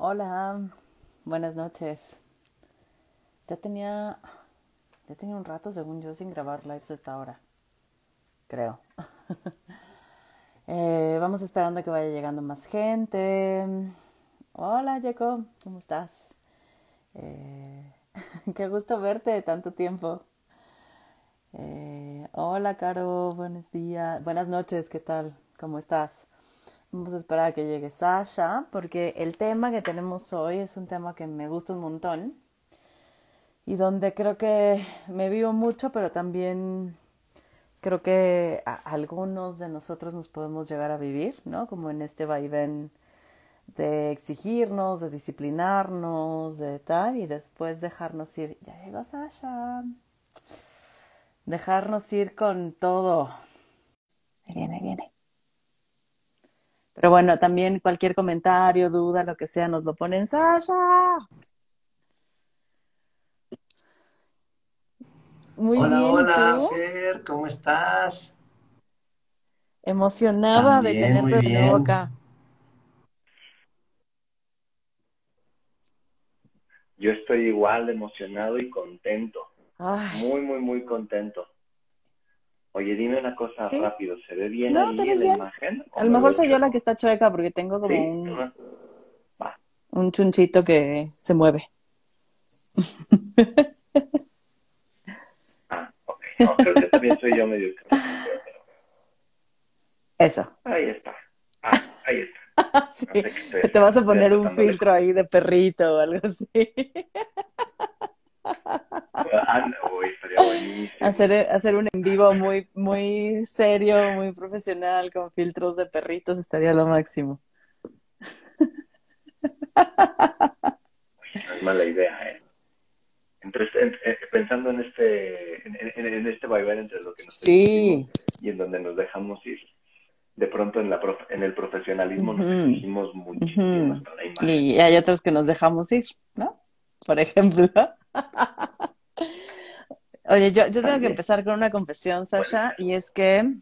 Hola, buenas noches. Ya tenía, ya tenía un rato, según yo, sin grabar lives a esta hora. Creo. Eh, vamos esperando que vaya llegando más gente. Hola, Jacob, ¿cómo estás? Eh, qué gusto verte de tanto tiempo. Eh, hola, Caro, buenos días, buenas noches, ¿qué tal? ¿Cómo estás? Vamos a esperar a que llegue Sasha, porque el tema que tenemos hoy es un tema que me gusta un montón y donde creo que me vivo mucho, pero también creo que a algunos de nosotros nos podemos llegar a vivir, ¿no? Como en este vaivén de exigirnos, de disciplinarnos, de tal, y después dejarnos ir. Ya llegó Sasha. Dejarnos ir con todo. Ahí viene, ahí viene. Pero bueno, también cualquier comentario, duda, lo que sea, nos lo ponen Sasha. Muy Hola, bien, ¿y hola, tú? Fer, ¿cómo estás? Emocionada de También, tenerte de nuevo acá. Yo estoy igual emocionado y contento. Ay, Muy, muy, muy contento. Oye, dime una cosa sí. rápido. ¿Se ve bien No, te ahí ves en la bien. imagen A lo me mejor soy yo la que está chueca porque tengo como ¿Sí? un. Va. un chunchito que se mueve. Ah, ok. No, creo que también soy yo medio Eso. Ahí está. Ah, ahí está. Sí. No sé te vas a poner un de... filtro ahí de perrito o algo así. Ah, no, uy, estaría buenísimo. Hacer, hacer un en vivo muy, muy serio, muy profesional, con filtros de perritos, estaría lo máximo. No es mala idea, ¿eh? Entre en- pensando en este, en, en- en este vaivén entre lo que nos Sí. y en donde nos dejamos ir, de pronto en, la prof- en el profesionalismo nos exigimos muchísimo hasta la imagen. Y hay otros que nos dejamos ir, ¿no? Por ejemplo. Oye, yo, yo tengo que empezar con una confesión, Sasha, y es que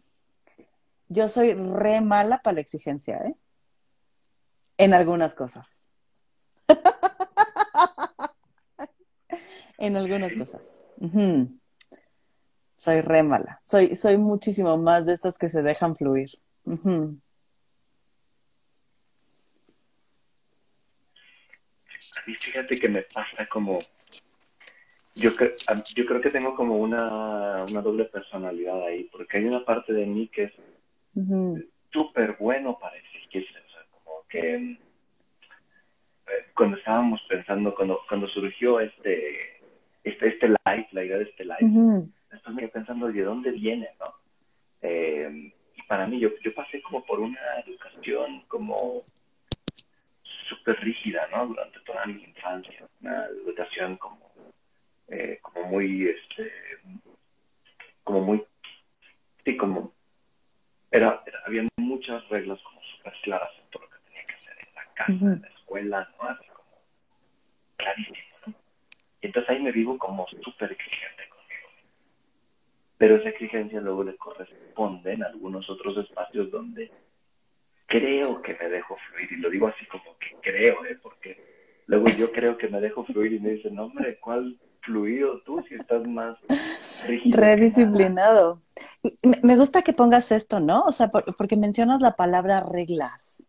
yo soy re mala para la exigencia, ¿eh? En algunas cosas. En algunas cosas. Soy re mala. Soy, soy muchísimo más de estas que se dejan fluir. Ujú. A mí fíjate que me pasa como, yo, cre- yo creo que tengo como una, una doble personalidad ahí, porque hay una parte de mí que es Ujú. súper bueno para exigirse, o sea, como que eh, cuando estábamos pensando, cuando, cuando surgió este, este, este live, la idea de este live, Ujú. después me quedé pensando de dónde viene, ¿no? Eh, y para mí, yo, yo pasé como por una educación como súper rígida, ¿no? Durante toda mi infancia, una educación como, eh, como muy, este, como muy, sí, como, era, era- había muchas reglas como súper claras en todo lo que tenía que hacer en la casa, en la escuela, ¿no? Así como clarísimo, ¿no? Y entonces ahí me vivo como súper exigente conmigo. Pero esa exigencia luego le corresponde en algunos otros espacios donde creo que me dejo fluir, y lo digo así como que creo, ¿eh? porque luego yo creo que me dejo fluir y me dicen, no, hombre, ¿cuál fluido tú si estás más rígido Re que nada? disciplinado. Y me me gusta que pongas esto, ¿no? O sea, por- porque mencionas la palabra reglas.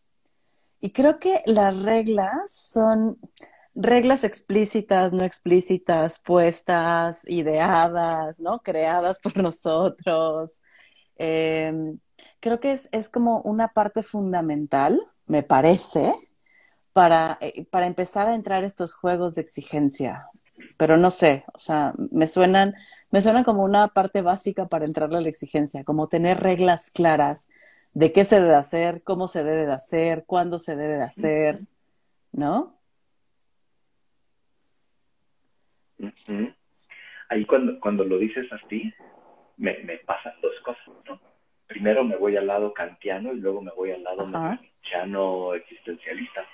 Y creo que las reglas son reglas explícitas, no explícitas, puestas, ideadas, ¿no? Creadas por nosotros. Eh, creo que es, es como una parte fundamental, me parece, para, eh, para empezar a entrar estos juegos de exigencia. Pero no sé, o sea, me suenan, me suenan como una parte básica para entrarle a la exigencia, como tener reglas claras de qué se debe hacer, cómo se debe de hacer, cuándo se debe de hacer, ¿no? Ahí cuando, cuando lo dices así, me, me pasan dos cosas, ¿no? Primero me voy al lado kantiano y luego me voy al lado nietzscheano existencialista,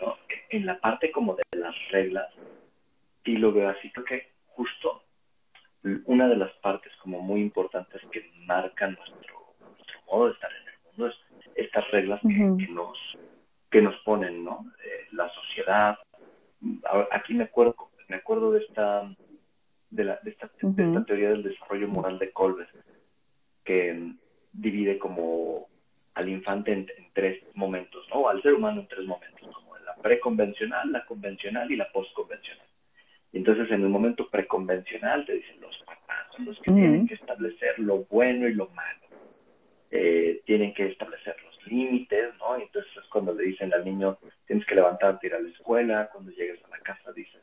¿no? En la parte como de las reglas, sí lo veo así, creo que justo una de las partes como muy importantes que marcan nuestro, nuestro modo de estar en el mundo es estas reglas que, que nos que nos ponen, ¿no? Eh, la sociedad. Aquí me acuerdo, me acuerdo de esta, de, la, de, esta, de esta teoría del desarrollo moral de Colbert, que divide como al infante en, tres momentos, ¿no? Al ser humano en tres momentos, como la preconvencional, la convencional y la postconvencional. Y entonces en el momento preconvencional te dicen los papás son los que tienen que establecer lo bueno y lo malo. Eh, tienen que establecer los límites, ¿no? Y entonces es cuando le dicen al niño, tienes que levantarte, ir a la escuela, cuando llegues a la casa dices,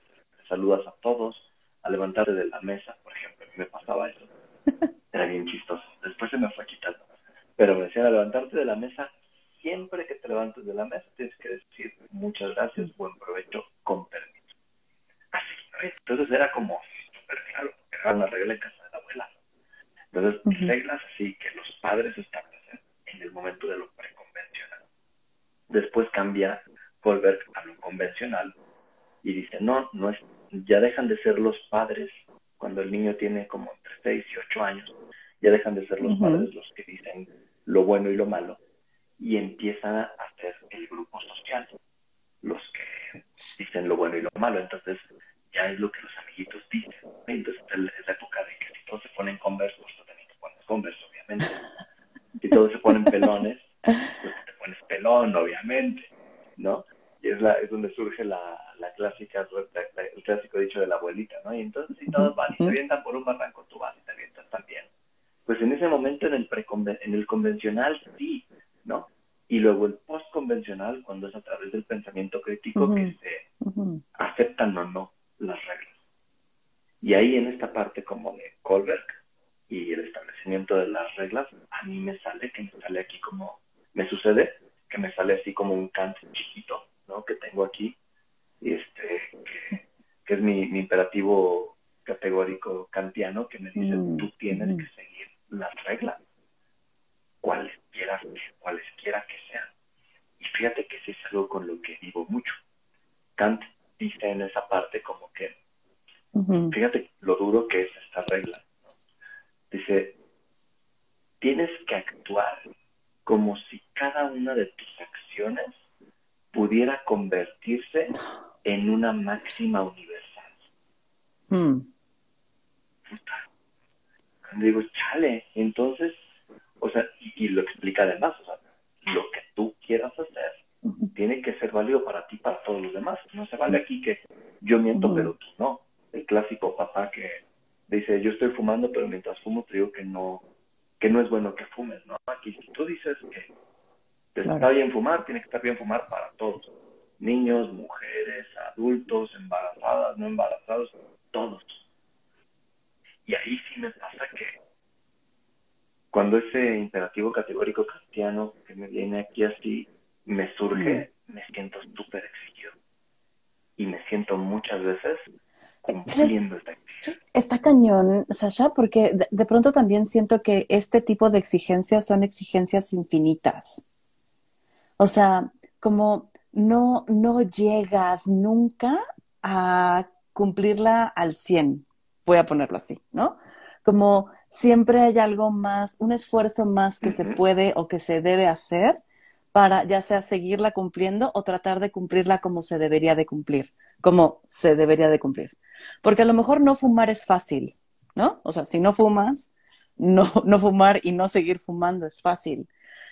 saludas a todos, a levantarte de la mesa, por ejemplo, me pasaba eso. Era bien chistoso. Después se me fue quitando. Pero me decían a levantarte de la mesa, siempre que te levantes de la mesa tienes que decir muchas gracias, buen provecho, con permiso. Así, Entonces era como súper claro, era una regla en casa de la abuela. Entonces, reglas así que los padres establecen en el momento de lo preconvencional. Después cambia volver a lo convencional y dice, no, no es, ya dejan de ser los padres cuando el niño tiene como entre 6 y 8 años, ya dejan de ser los padres los que dicen lo bueno y lo malo y empiezan a hacer el grupo social, los que dicen lo bueno y lo malo. Entonces ya es lo que los amiguitos dicen. Entonces es la época de que si todos se ponen conversos, pues tú también te pones converso, obviamente. Si todos se ponen pelones, pues te pones pelón, obviamente, ¿no? Y es, la, es donde surge la, la clásica, el clásico dicho de la abuelita, ¿no? Y entonces si todos van y se avientan por un barranco, tú vas y te avientas también. Pues en ese momento en el, en el convencional sí, ¿no? Y luego el postconvencional, cuando es a través del pensamiento crítico que se aceptan o no las reglas. Y ahí en esta parte como de Kohlberg y el establecimiento de las reglas, a mí me sale, que me sale aquí como, me sucede, que me sale así como un Kant chiquito, ¿no? Que tengo aquí, este, que, es mi, imperativo categórico kantiano, que me dice, mm, tú tienes que seguir las reglas, cualesquiera, cualesquiera que sean. Y fíjate que ese es algo con lo que vivo mucho. Kant dice en esa parte como que, fíjate lo duro que es esta regla. Dice, tienes que actuar como si cada una de tus acciones pudiera convertirse en una máxima universal. Mm. Digo, chale, entonces, o sea, y, lo explica además, o sea, lo que tú quieras hacer tiene que ser válido para ti, para todos los demás. No se vale aquí que yo miento, pero tú no. El clásico papá que dice, yo estoy fumando, pero mientras fumo te digo que no, que no es bueno que fumes, ¿no? Aquí si tú dices que te está bien fumar, tiene que estar bien fumar para todos. Niños, mujeres, adultos, embarazadas, no embarazados, todos. Y ahí sí me pasa que cuando ese imperativo categórico cristiano que me viene aquí así me surge, me siento súper exigido. Y me siento muchas veces cumpliendo esta exigencia. Está cañón, Sasha, porque de, pronto también siento que este tipo de exigencias son exigencias infinitas. O sea, como no, no llegas nunca a cumplirla al 100, voy a ponerlo así, ¿no? Como siempre hay algo más, un esfuerzo más que se puede o que se debe hacer para ya sea seguirla cumpliendo o tratar de cumplirla como se debería de cumplir, como se debería de cumplir. Porque a lo mejor no fumar es fácil, ¿no? O sea, si no fumas, no, no fumar y no seguir fumando es fácil.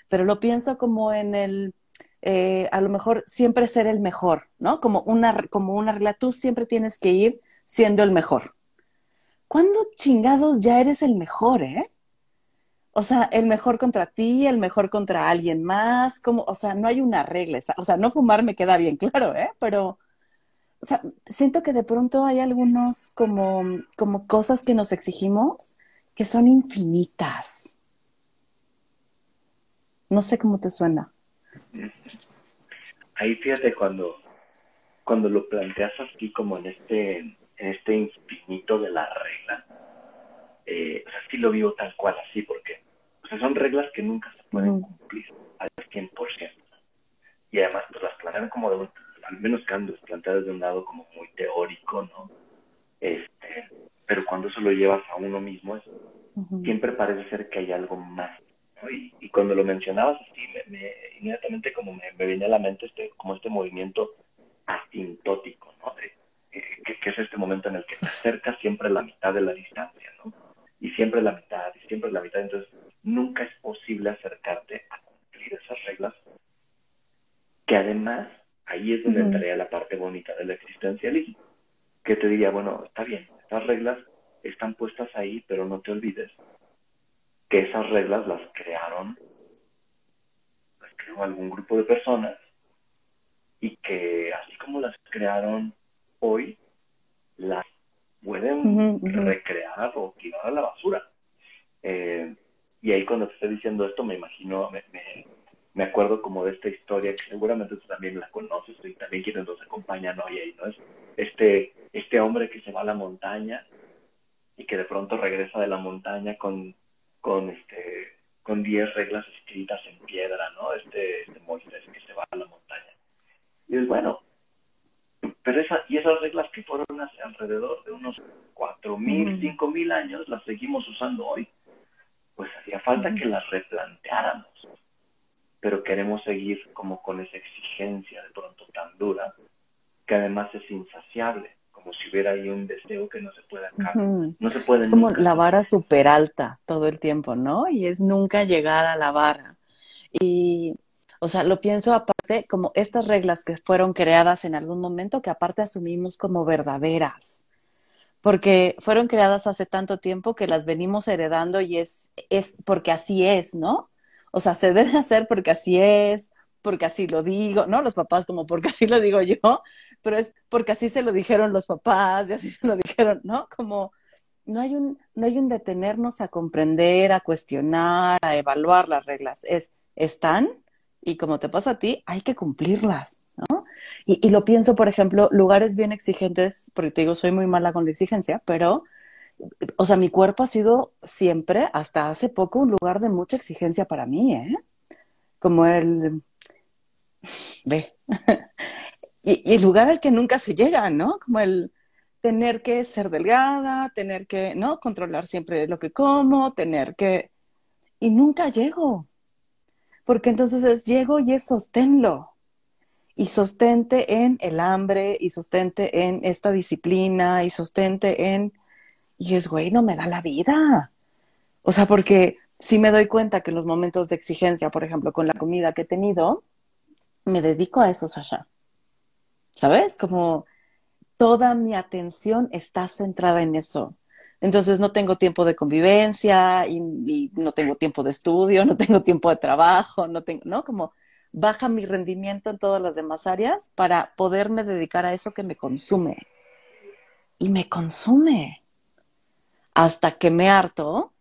Pero lo pienso como en el, eh, a lo mejor siempre ser el mejor, ¿no? Como una, como una regla, tú siempre tienes que ir siendo el mejor. ¿Cuándo chingados ya eres el mejor, eh? O sea, el mejor contra ti, el mejor contra alguien más, como, o sea, no hay una regla, o sea, no fumar me queda bien claro, ¿eh? Pero, o sea, siento que de pronto hay algunos como, como cosas que nos exigimos que son infinitas. No sé cómo te suena. Ahí fíjate cuando, cuando lo planteas así como en este, en este infinito de la regla, eh, o sea, sí lo vivo tal cual así, porque o sea, son reglas que nunca se pueden cumplir al 100%. Y además, pues las plantean como de al menos cuando planteadas de un lado como muy teórico, ¿no? Este, pero cuando eso lo llevas a uno mismo, es, siempre parece ser que hay algo más. Y, y, cuando lo mencionabas así, me, inmediatamente como me, me venía a la mente este, como este movimiento asintótico, ¿no? Eh, que, es este momento en el que se acerca siempre la mitad de la distancia, ¿no? Y siempre la mitad, y siempre la mitad. Entonces, nunca es posible acercarte a cumplir esas reglas, que además ahí es donde entraría la parte bonita del existencialismo, que te diría, bueno, está bien, estas reglas están puestas ahí, pero no te olvides que esas reglas las crearon, creó algún grupo de personas y que así como las crearon hoy, las pueden recrear o tirar a la basura. Eh, y ahí cuando te estoy diciendo esto me imagino, me, me, acuerdo como de esta historia que seguramente tú también la conoces y también quienes nos acompañan hoy ahí, ¿no? Es este, este hombre que se va a la montaña y que de pronto regresa de la montaña con, con este con 10 reglas escritas en piedra, ¿no? Este, este Moisés que se va a la montaña. Y es bueno, pero esa, y esas reglas que fueron hace alrededor de unos 4.000, 5.000 años, las seguimos usando hoy. Pues hacía falta que las replanteáramos. Pero queremos seguir como con esa exigencia de pronto tan dura, que además es insaciable como si hubiera ahí un deseo que no se puede acabar. No se puede. Es como la vara súper alta todo el tiempo, ¿no? Y es nunca llegar a la vara. Y, o sea, lo pienso aparte como estas reglas que fueron creadas en algún momento que aparte asumimos como verdaderas. Porque fueron creadas hace tanto tiempo que las venimos heredando y es, es porque así es, ¿no? O sea, se debe hacer porque así es, porque así lo digo, ¿no? Los papás como porque así lo digo yo, pero es porque así se lo dijeron los papás y así se lo dijeron, ¿no? Como no hay un, no hay un detenernos a comprender, a cuestionar, a evaluar las reglas. Es, están y como te pasa a ti, hay que cumplirlas, ¿no? Y, lo pienso, por ejemplo, lugares bien exigentes, porque te digo, soy muy mala con la exigencia, pero, o sea, mi cuerpo ha sido siempre, hasta hace poco, un lugar de mucha exigencia para mí, ¿eh? Como el, ve, y, el lugar al que nunca se llega, ¿no? Como el tener que ser delgada, tener que, ¿no? Controlar siempre lo que como, tener que... Y nunca llego, porque entonces es llego y es sosténlo. Y sostente en el hambre, y sostente en esta disciplina, y sostente en... Y es, güey, no me da la vida. O sea, porque si me doy cuenta que en los momentos de exigencia, por ejemplo, con la comida que he tenido, me dedico a eso, Sasha. ¿Sabes? Como toda mi atención está centrada en eso. Entonces no tengo tiempo de convivencia y, no tengo tiempo de estudio, no tengo tiempo de trabajo, no tengo, ¿no? Como baja mi rendimiento en todas las demás áreas para poderme dedicar a eso que me consume. Y me consume. Hasta que me harto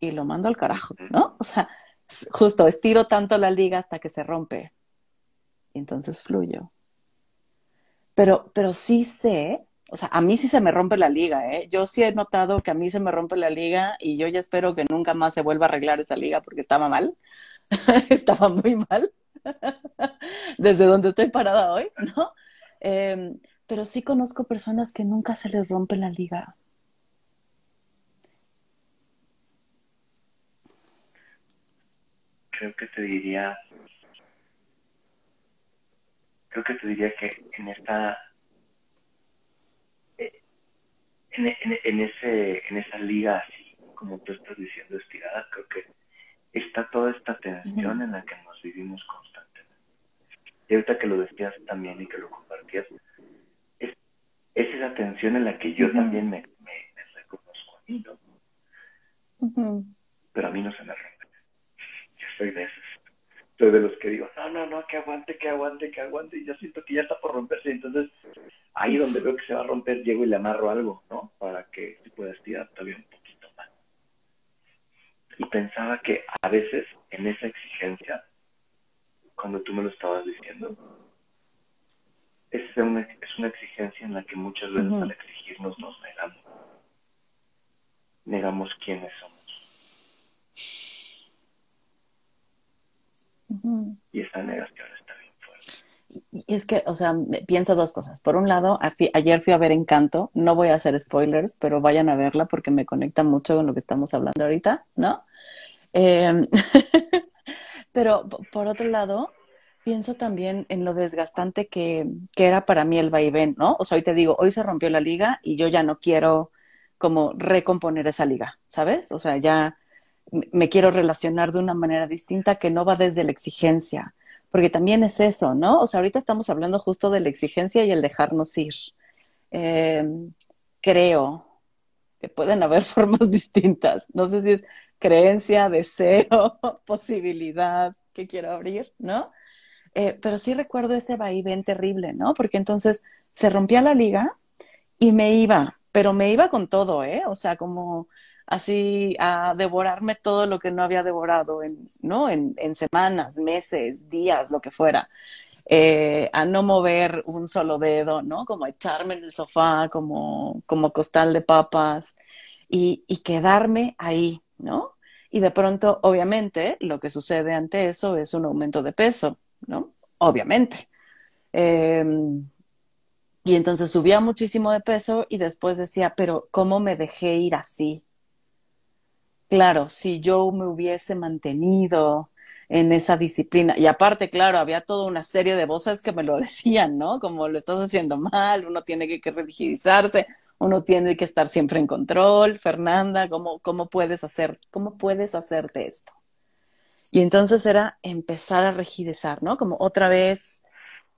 y lo mando al carajo, ¿no? O sea, justo estiro tanto la liga hasta que se rompe. Y entonces fluyo. Pero, pero sí sé, o sea, a mí sí se me rompe la liga, ¿eh? Yo sí he notado que a mí se me rompe la liga y yo ya espero que nunca más se vuelva a arreglar esa liga porque estaba mal. estaba muy mal. Desde donde estoy parada hoy, ¿no? Em, pero sí conozco personas que nunca se les rompe la liga. Creo que te diría creo que te diría que en esta eh, en, ese en esa liga así como tú estás diciendo estirada creo que está toda esta tensión en la que nos vivimos constantemente. Y ahorita que lo decías también y que lo compartías es, esa tensión en la que yo también me, reconozco a mí ¿no? pero a mí no se me rompe. Yo soy de esos soy de los que digo, no, no, no, que aguante, que aguante, que aguante, y yo siento que ya está por romperse, entonces ahí donde veo que se va a romper, llego y le amarro algo, ¿no? Para que se pueda estirar todavía un poquito más. Y pensaba que a veces en esa exigencia, cuando tú me lo estabas diciendo, es una, es una exigencia en la que muchas veces al exigirnos nos negamos. Negamos quiénes somos Y esa negación está bien fuerte. Y es que, o sea, pienso dos cosas. Por un lado, ayer fui a ver Encanto, no voy a hacer spoilers, pero vayan a verla porque me conecta mucho con lo que estamos hablando ahorita, ¿no? Em, pero por otro lado, Pienso también en lo desgastante que, que era para mí el vaivén, ¿no? O sea, hoy te digo, hoy se rompió la liga y yo ya no quiero como recomponer esa liga, ¿sabes? O sea, ya me quiero relacionar de una manera distinta que no va desde la exigencia, porque también es eso, ¿no? O sea, ahorita estamos hablando justo de la exigencia y el dejarnos ir. Eh, creo que pueden haber formas distintas. No sé si es creencia, deseo, posibilidad que quiero abrir, ¿no? Eh, pero sí recuerdo ese vaivén terrible, ¿no? Porque entonces se rompía la liga y me iba, pero me iba con todo, ¿eh? O sea, como así a devorarme todo lo que no había devorado en, ¿no? En, semanas, meses, días, lo que fuera. Eh, a no mover un solo dedo, ¿no? Como echarme en el sofá, como, como costal de papas y, y quedarme ahí, ¿no? Y de pronto, obviamente, lo que sucede ante eso es un aumento de peso, ¿no? Obviamente. Eh, y entonces subía muchísimo de peso y después decía, pero ¿cómo me dejé ir así? Claro, si yo me hubiese mantenido en esa disciplina. Y aparte, claro, había toda una serie de voces que me lo decían, ¿no? Como lo estás haciendo mal, uno tiene que, rigidizarse, uno tiene que estar siempre en control. Fernanda, ¿cómo, cómo puedes hacer, cómo puedes hacerte esto? Y entonces era empezar a rigidizar, ¿no? Como otra vez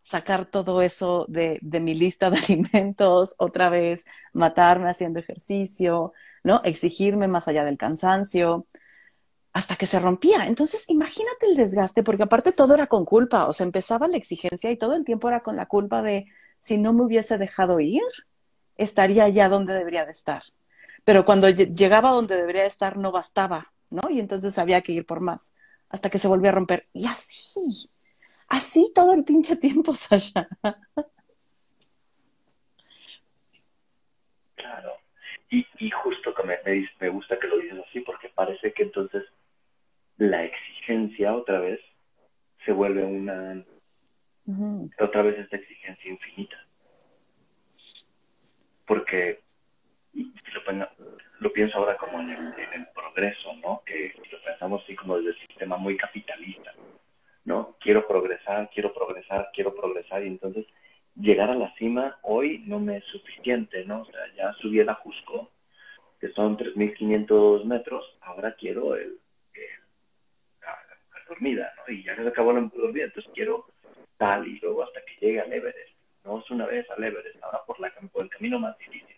sacar todo eso de mi lista de alimentos, otra vez matarme haciendo ejercicio, ¿no? Exigirme más allá del cansancio, hasta que se rompía. Entonces, imagínate el desgaste, porque aparte todo era con culpa, o sea, empezaba la exigencia y todo el tiempo era con la culpa de si no me hubiese dejado ir, estaría ya donde debería de estar. Pero cuando llegaba donde debería de estar no bastaba, ¿no? Y entonces había que ir por más, hasta que se volvió a romper. Y así, así todo el pinche tiempo, Sasha. Claro. Y, y justo que me, me gusta que lo dices así, porque parece que entonces la exigencia otra vez se vuelve una, otra vez esta exigencia infinita. Porque lo, lo pienso ahora como en el, en el, progreso, ¿no? Que lo pensamos así como desde el sistema muy capitalista, ¿no? Quiero progresar, quiero progresar, quiero progresar y entonces llegar a la cima hoy no me es suficiente, ¿no? O sea, ya subí el Ajusco, que son 3.500 metros, ahora quiero el, dormida, ¿no? Y ya se acabó la dormida, entonces quiero tal y luego hasta que llegue al Everest. No es una vez al Everest, ahora por, la, por el camino más difícil.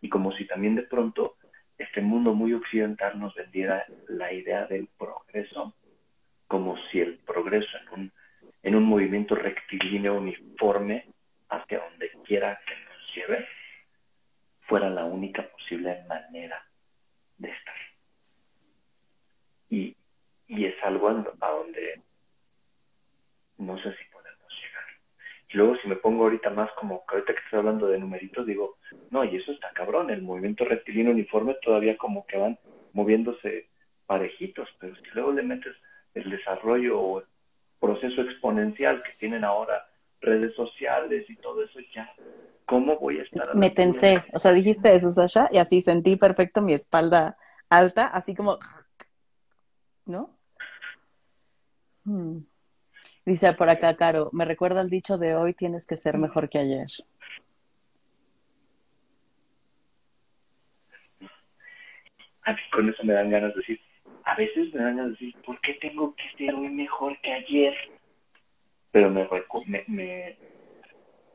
Y como si también de pronto este mundo muy occidental nos vendiera la idea del progreso como si el progreso en un, en un movimiento rectilíneo uniforme hacia donde quiera que nos lleve fuera la única posible manera de estar. Y, y es algo a donde no sé si podemos llegar. Y luego si me pongo ahorita más como ahorita que estoy hablando de numeritos, digo, no, y eso está cabrón, el movimiento rectilíneo uniforme todavía como que van moviéndose parejitos, pero si luego le metes el desarrollo o el proceso exponencial que tienen ahora redes sociales y todo eso, ya, ¿cómo voy a estar? Me tensé, o sea, dijiste eso, Sasha, y así sentí perfecto mi espalda alta, así como, ¿no? Hmm. Dice por acá, Caro, me recuerda el dicho de hoy, tienes que ser mejor que ayer. Con eso me dan ganas de decir, a veces me dan ganas de decir, ¿por qué tengo que ser hoy mejor que ayer? Pero me, me,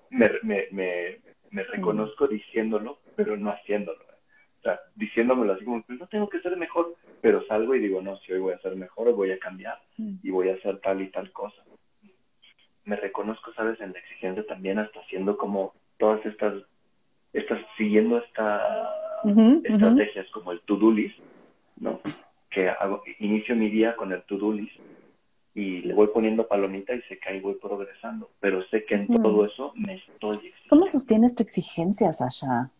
me, me, me reconozco diciéndolo, pero no haciéndolo. O sea, diciéndomelo así como, pues no tengo que ser mejor, pero salgo y digo, no, si hoy voy a ser mejor, hoy voy a cambiar y voy a hacer tal y tal cosa. Me reconozco, sabes, en la exigencia también hasta haciendo como todas estas, estas siguiendo esta estrategias como el to-do list, ¿no? Que hago, inicio mi día con el to-do list y le voy poniendo palomita y sé que ahí voy progresando, pero sé que en todo eso me estoy exigiendo. ¿Cómo sostienes tu exigencia, Sasha?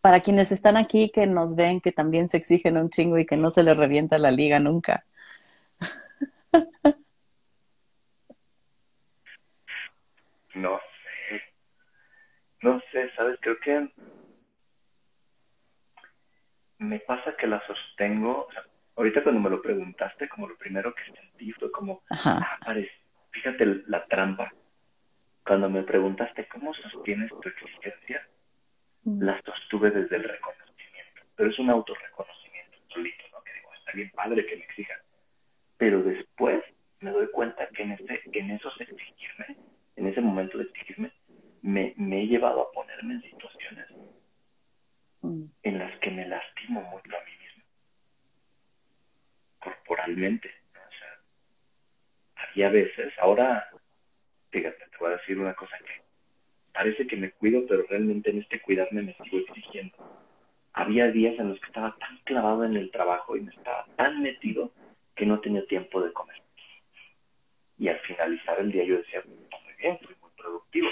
Para quienes están aquí que nos ven que también se exigen un chingo y que no se les revienta la liga nunca. No sé. No sé, ¿sabes? Creo que me pasa que la sostengo. O sea, ahorita cuando me lo preguntaste, como lo primero que sentí fue como, ah, fíjate la trampa. Cuando me preguntaste cómo sostienes tu existencia, mm. la sostuve desde el reconocimiento. Pero es un autorreconocimiento solito, ¿no? Que digo, está bien padre que me exijan. Pero después me doy cuenta que en, este, en esos exigirme, en ese momento de exigirme, me, me he llevado a ponerme en situaciones mm. en las que me lastimo mucho a mí mismo. Corporalmente. O sea, había veces, ahora, fíjate, te voy a decir una cosa que parece que me cuido, pero realmente en este cuidarme me sigo exigiendo. Había días en los que estaba tan clavado en el trabajo y me estaba tan metido que no tenía tiempo de comer. Y al finalizar el día yo decía, muy bien, fui muy productivo.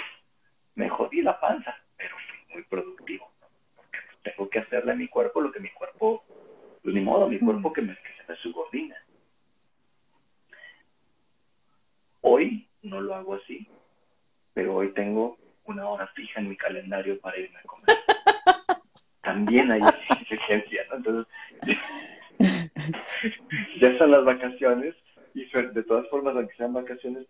Me jodí la panza, pero fui muy productivo. Porque tengo que hacerle a mi cuerpo lo que mi cuerpo, pues ni modo, mi cuerpo que, me, que se me subordina. Hoy no lo hago así, pero hoy tengo una hora fija en mi calendario para irme a comer. También hay exigencia, ¿no? Entonces, ya son las vacaciones y de todas formas, aunque sean vacaciones,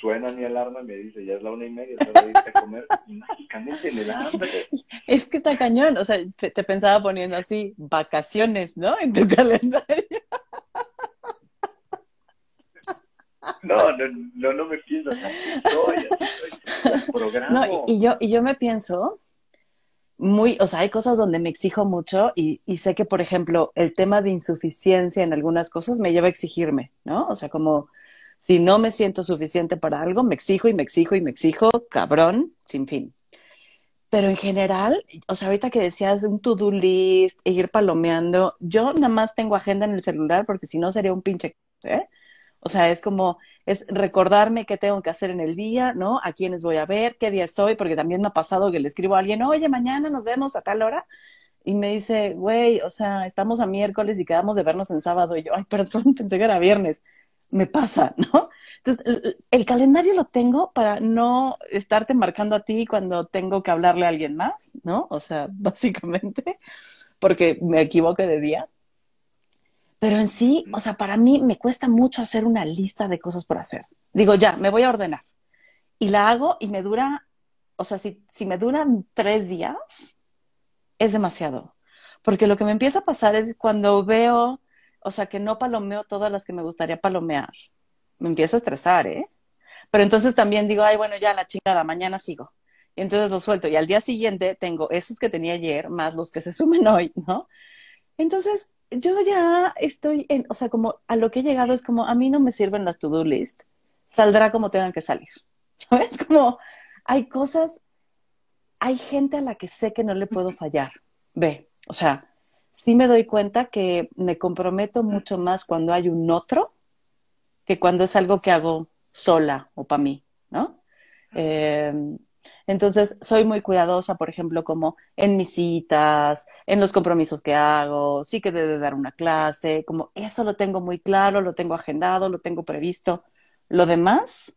suena mi alarma y me dice, ya es la una y media, es hora irte a comer, y mágicamente me da hambre. Es que está cañón, o sea, te, pensaba poniendo así, vacaciones, ¿no? En tu calendario. No, no, no, no me pienso, así programa. No, y, yo, y yo me pienso, muy, o sea, hay cosas donde me exijo mucho y, y, sé que, por ejemplo, el tema de insuficiencia en algunas cosas me lleva a exigirme, ¿no? O sea, como si no me siento suficiente para algo, me exijo y me exijo y me exijo, cabrón, sin fin. Pero en general, o sea, ahorita que decías un to-do list e ir palomeando, yo nada más tengo agenda en el celular porque si no sería un pinche, ¿eh? O sea, es como, es recordarme qué tengo que hacer en el día, ¿no? A quiénes voy a ver, qué día soy, porque también me ha pasado que le escribo a alguien, oye, mañana nos vemos a tal hora. Y me dice, güey, o sea, estamos a miércoles y quedamos de vernos en sábado. Y yo, ay, perdón, pensé que era viernes. Me pasa, ¿no? Entonces, el, calendario lo tengo para no estarte marcando a ti cuando tengo que hablarle a alguien más, ¿no? O sea, básicamente, porque me equivoque de día. Pero en sí, o sea, para mí me cuesta mucho hacer una lista de cosas por hacer. Digo, ya, me voy a ordenar. Y la hago y me dura, o sea, si, si me duran tres días, es demasiado. Porque lo que me empieza a pasar es cuando veo, o sea, que no palomeo todas las que me gustaría palomear, me empiezo a estresar, ¿eh? Pero entonces también digo, ay, bueno, ya la chingada, mañana sigo. Y entonces lo suelto. Y al día siguiente tengo esos que tenía ayer más los que se sumen hoy, ¿no? Entonces, yo ya estoy en, o sea, como a lo que he llegado es como, a mí no me sirven las to-do list, saldrá como tengan que salir. ¿Sabes? Como hay cosas, hay gente a la que sé que no le puedo fallar. Ve, o sea, sí me doy cuenta que me comprometo mucho más cuando hay un otro que cuando es algo que hago sola o para mí, ¿no? Eh, entonces, soy muy cuidadosa, por ejemplo, como en mis citas, en los compromisos que hago, sí que debe dar una clase, como eso lo tengo muy claro, lo tengo agendado, lo tengo previsto. Lo demás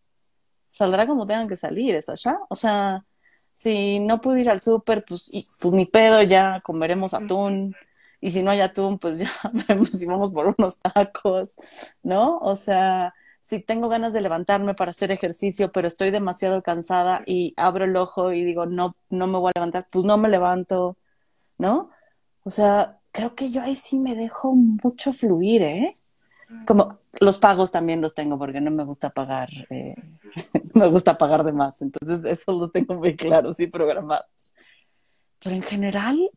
saldrá como tengan que salir, ¿es allá? O sea, si no pude ir al súper, pues, pues ni pedo, ya comeremos atún. Y si no hay atún, pues ya vemos si vamos por unos tacos, ¿no? O sea, si tengo ganas de levantarme para hacer ejercicio, pero estoy demasiado cansada y abro el ojo y digo, no, no me voy a levantar, pues no me levanto, ¿no? O sea, creo que yo ahí sí me dejo mucho fluir, ¿eh? Como los pagos también los tengo porque no me gusta pagar, eh, me gusta pagar de más, entonces eso los tengo muy claros y programados. Pero en general,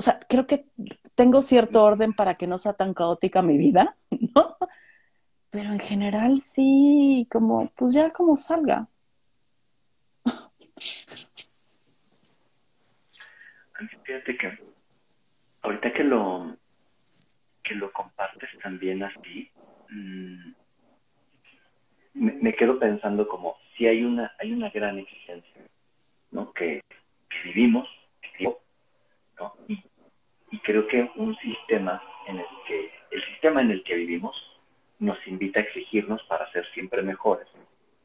o sea, creo que tengo cierto orden para que no sea tan caótica mi vida, ¿no? Pero en general sí, como, pues ya como salga. Fíjate que ahorita que lo que lo compartes también así, mm, me, quedo pensando como si hay una hay una gran exigencia, ¿no? Que, vivimos, ¿no? Y, y creo que un sistema en el que el sistema en el que vivimos nos invita a exigirnos para ser siempre mejores,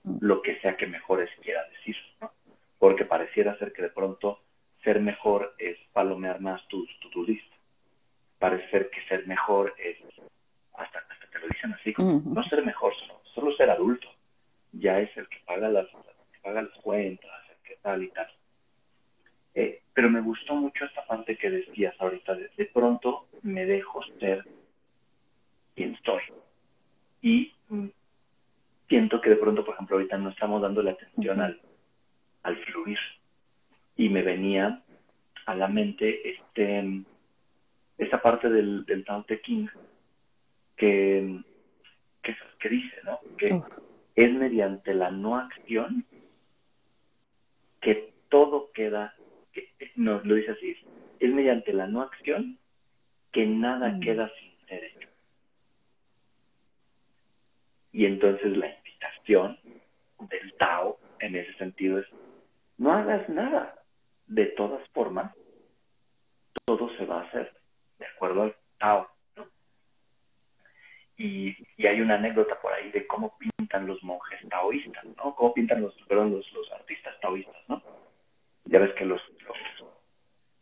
mm. lo que sea que mejores quiera decir, ¿no? Porque pareciera ser que de pronto ser mejor es palomear más tu, tu, lista. Parece ser que ser mejor es, hasta, hasta te lo dicen así, no ser mejor, solo, solo ser adulto. Ya entra, hacer qué tal y tal. Eh, pero me gustó mucho esta parte que decías ahorita, de, de pronto me dejo ser quien soy. Y mm, siento que de pronto, por ejemplo, ahorita no estamos dando la atención al, al fluir. Y me venía a la mente este esta parte del, del Tao Te King que, que, que dice, ¿no? Que es mediante la no acción que todo queda, que, no, lo dice así, es mediante la no acción que nada Mm. queda sin ser hecho. Y entonces la invitación del Tao en ese sentido es, no hagas nada. De todas formas, todo se va a hacer de acuerdo al Tao. ¿no? Y, y hay una anécdota por ahí de cómo pintan los monjes taoístas, ¿no? Cómo pintan los, perdón, los, los artistas taoístas, ¿no? Ya ves que los, los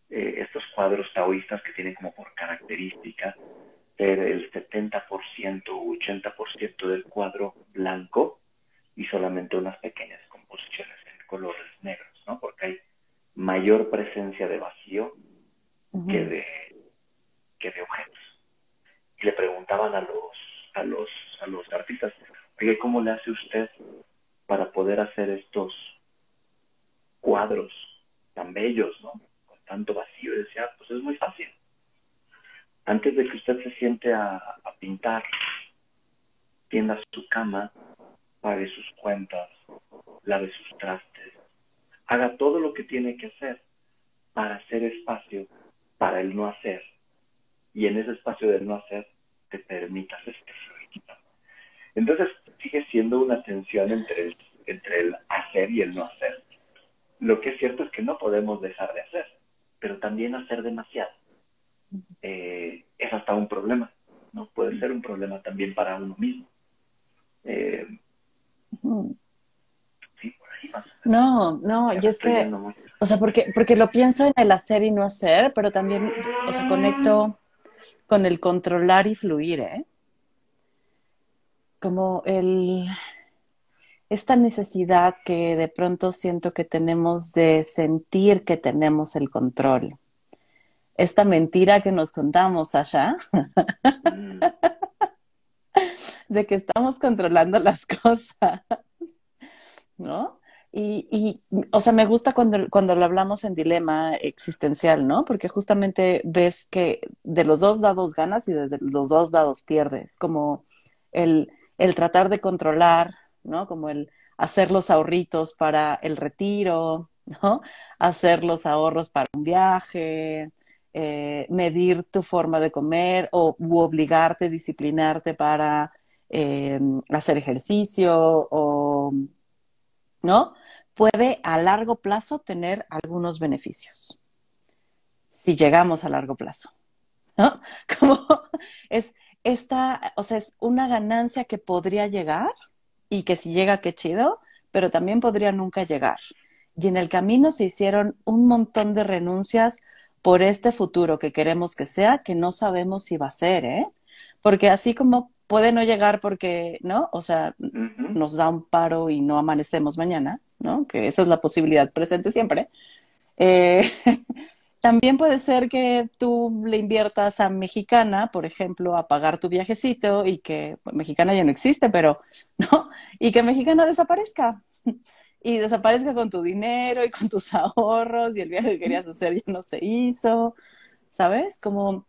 eh, estos cuadros taoístas que tienen como por característica ser el 70% u 80% del cuadro blanco y solamente unas pequeñas composiciones en colores negros, ¿no? Porque hay mayor presencia de vacío que de que de objetos. Y le preguntaban a los a los a los artistas, oye, ¿cómo le hace usted para poder hacer estos cuadros tan bellos, ¿no? Con tanto vacío. Y decía, pues es muy fácil. Antes de que usted se siente a, pintar, tienda su cama, pague sus cuentas, lave sus trastes, haga todo lo que tiene que hacer para hacer espacio para el no hacer. Y en ese espacio del no hacer, te permitas este fluir. ¿no? Entonces, sigue siendo una tensión entre el, entre el hacer y el no hacer. Lo que es cierto es que no podemos dejar de hacer, pero también hacer demasiado. Eh, es hasta un problema, ¿no? Puede ser un problema también para uno mismo. Eh, sí, por ahí más. No, no, Ya y me es estoy que, o sea, porque, porque lo pienso en el hacer y no hacer, pero también, o sea, conecto con el controlar y fluir, ¿eh? Como el, esta necesidad que de pronto siento que tenemos de sentir que tenemos el control. Esta mentira que nos contamos, Sasha, Mm, de que estamos controlando las cosas, ¿no? Y, y, o sea, me gusta cuando, cuando lo hablamos en dilema existencial, ¿no? Porque justamente ves que de los dos lados ganas y de los dos lados pierdes, como el, el tratar de controlar, ¿no? Como el hacer los ahorritos para el retiro, ¿no? Hacer los ahorros para un viaje, eh, medir tu forma de comer o u obligarte, disciplinarte para eh, hacer ejercicio o, ¿no? Puede a largo plazo tener algunos beneficios. Si llegamos a largo plazo, ¿no? Como es esta, o sea, es una ganancia que podría llegar y que si llega, qué chido, pero también podría nunca llegar. Y en el camino se hicieron un montón de renuncias por este futuro que queremos que sea, que no sabemos si va a ser, ¿eh? Porque así como puede no llegar porque, ¿no? O sea, nos da un paro y no amanecemos mañana, ¿no? Que esa es la posibilidad presente siempre. Eh, también puede ser que tú le inviertas a Mexicana, por ejemplo, a pagar tu viajecito y que bueno, Mexicana ya no existe, pero, ¿no? Y que Mexicana desaparezca. Y desaparezca con tu dinero y con tus ahorros y el viaje que querías hacer ya no se hizo, ¿sabes? Como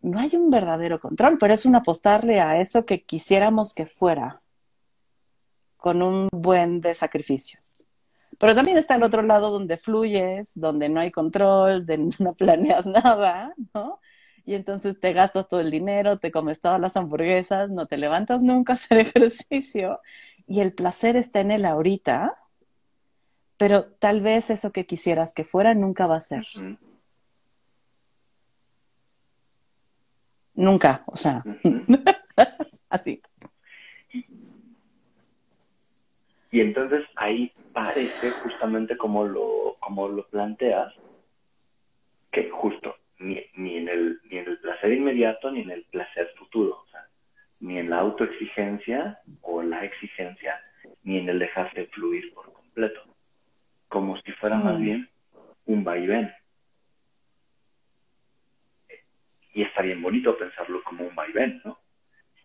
no hay un verdadero control, pero es un apostarle a eso que quisiéramos que fuera, con un buen de sacrificios. Pero también está el otro lado donde fluyes, donde no hay control, donde no planeas nada, ¿no? Y entonces te gastas todo el dinero, te comes todas las hamburguesas, no te levantas nunca a hacer ejercicio y el placer está en el ahorita, pero tal vez eso que quisieras que fuera nunca va a ser. Nunca, o sea, así. Y entonces ahí parece justamente como lo, como lo planteas, que justo ni, ni, en el, ni en el placer inmediato ni en el placer futuro, o sea, ni en la autoexigencia o la exigencia, ni en el dejarse fluir por completo. como si fuera más Mm. bien un vaivén. Y está bien bonito pensarlo como un vaivén, ¿no?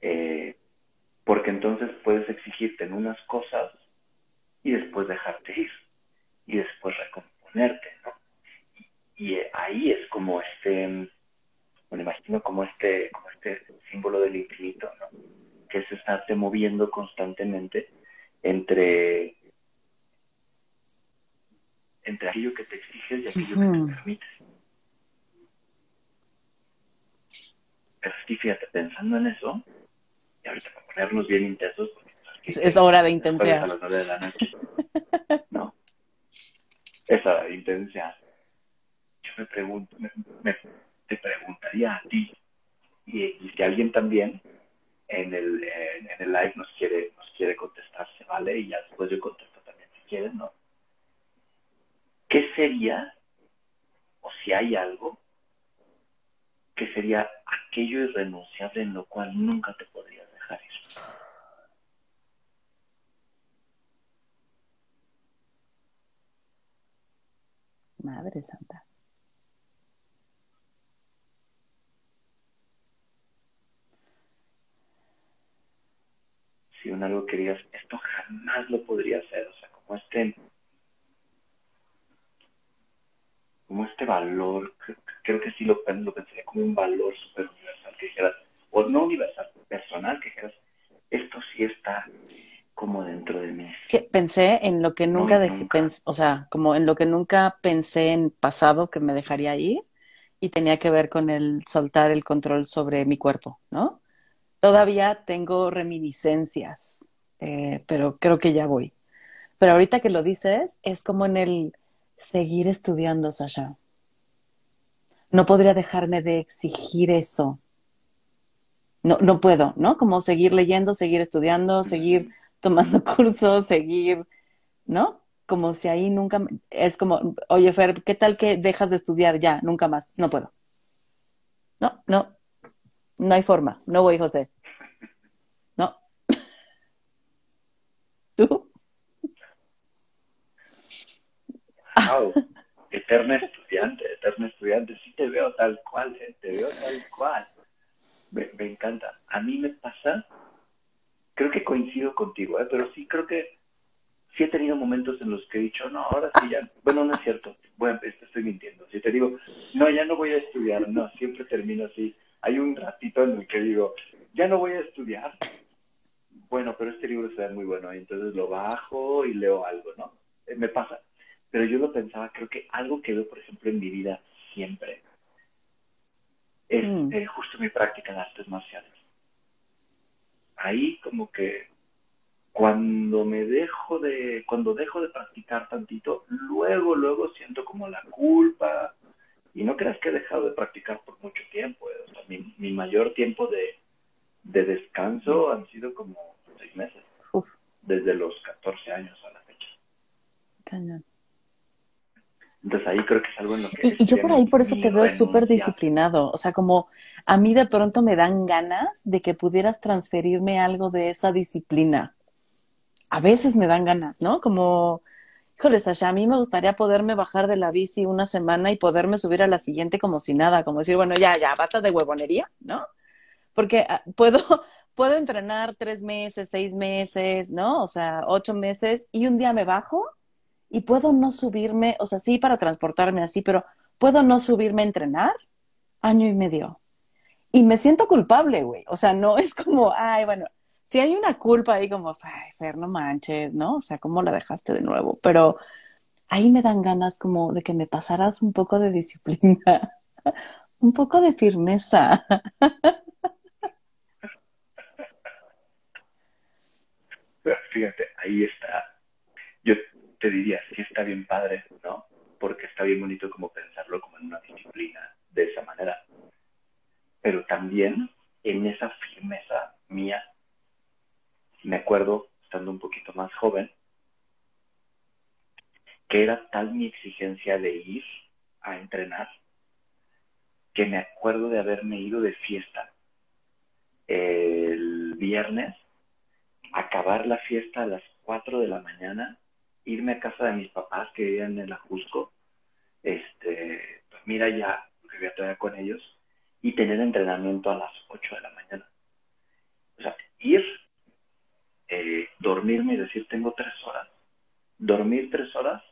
Eh, porque entonces puedes exigirte en unas cosas y después dejarte ir y después recomponerte, ¿no? Y, y, eh, ahí es como este, bueno, imagino como este, como este símbolo del infinito, ¿no? Que es estarte moviendo constantemente entre entre aquello que te exiges y aquello que te permites. Pero sí, fíjate, pensando en eso, y ahorita para ponernos bien intensos, Es, es hora de jueves a intensear. las nueve de la noche, ¿no? Es hora de intensear. Yo me pregunto, me, me- te preguntaría a ti, y, y si alguien también en el, en, en el live nos quiere, nos quiere contestar, se vale, y ya después yo contesto también si quieren, ¿no? ¿Qué sería, o si hay algo, que sería aquello irrenunciable en lo cual nunca te podrías Madre santa. Si un algo que digas, esto jamás lo podría hacer, o sea, como este, como este valor, cre- creo que sí lo, lo pensaría como un valor súper universal que dijeras, o no universal, personal, que dijeras, esto sí está como dentro de mí. Es que pensé en lo que nunca No, dejé, nunca. pens- o sea, como en lo que nunca pensé en pasado que me dejaría ir y tenía que ver con el soltar el control sobre mi cuerpo, ¿no? Todavía tengo reminiscencias, eh, pero creo que ya voy. Pero ahorita que lo dices, es como en el seguir estudiando, Sasha. No podría dejarme de exigir eso. No, no puedo, ¿no? Como seguir leyendo, seguir estudiando, seguir tomando cursos, seguir, ¿no? Como si ahí nunca, es como, oye, Fer, ¿qué tal que dejas de estudiar ya? Nunca más, no puedo. No, no, no hay forma, no voy, José. No. ¿Tú? Wow, eterna estudiante, eterna estudiante, sí te veo tal cual, eh, te veo tal cual. Me, me encanta. A mí me pasa, creo que coincido contigo, ¿eh? pero sí creo que sí he tenido momentos en los que he dicho, no, ahora sí ya, bueno, no es cierto, bueno, esto estoy mintiendo. Si te digo, no, ya no voy a estudiar, no, siempre termino así. Hay un ratito en el que digo, ya no voy a estudiar. Bueno, pero este libro ve muy bueno, y entonces lo bajo y leo algo, ¿no? Eh, Me pasa. Pero yo lo pensaba, creo que algo que veo, por ejemplo, en mi vida siempre es Mm. eh, justo mi práctica en artes marciales. Ahí como que cuando me dejo de, cuando dejo de practicar tantito, luego, luego siento como la culpa. Y no creas que he dejado de practicar por mucho tiempo. eh. O sea, mi, mi mayor tiempo de, de descanso han sido como seis meses, Uf, desde los 14 años a la fecha. cañón. Entonces ahí creo que es algo en lo que... Y, y yo por ahí por eso te veo súper disciplinado. O sea, como a mí de pronto me dan ganas de que pudieras transferirme algo de esa disciplina. A veces me dan ganas, ¿no? Como, híjole, Sasha, a mí me gustaría poderme bajar de la bici una semana y poderme subir a la siguiente como si nada, como decir, bueno, ya, ya, basta de huevonería, ¿no? Porque ah, puedo, puedo entrenar tres meses, seis meses, ¿no? O sea, ocho meses y un día me bajo y puedo no subirme, o sea, sí para transportarme así, pero puedo no subirme a entrenar año y medio. Y me siento culpable, güey. O sea, no es como, ay, bueno, si hay una culpa ahí como, ay, Fer, no manches, ¿no? O sea, ¿cómo la dejaste de nuevo? Pero ahí me dan ganas como de que me pasaras un poco de disciplina, un poco de firmeza. Fíjate, ahí está. Te diría, sí está bien padre, ¿no? Porque está bien bonito como pensarlo como en una disciplina de esa manera. Pero también en esa firmeza mía, me acuerdo, estando un poquito más joven, que era tal mi exigencia de ir a entrenar, que me acuerdo de haberme ido de fiesta el viernes acabar la fiesta a las 4 de la mañana irme a casa de mis papás que vivían en la Jusco, este, dormir allá, porque voy a todavía con ellos, y tener entrenamiento a las 8 de la mañana. O sea, ir, eh, dormirme y decir, tengo tres horas. Dormir tres horas,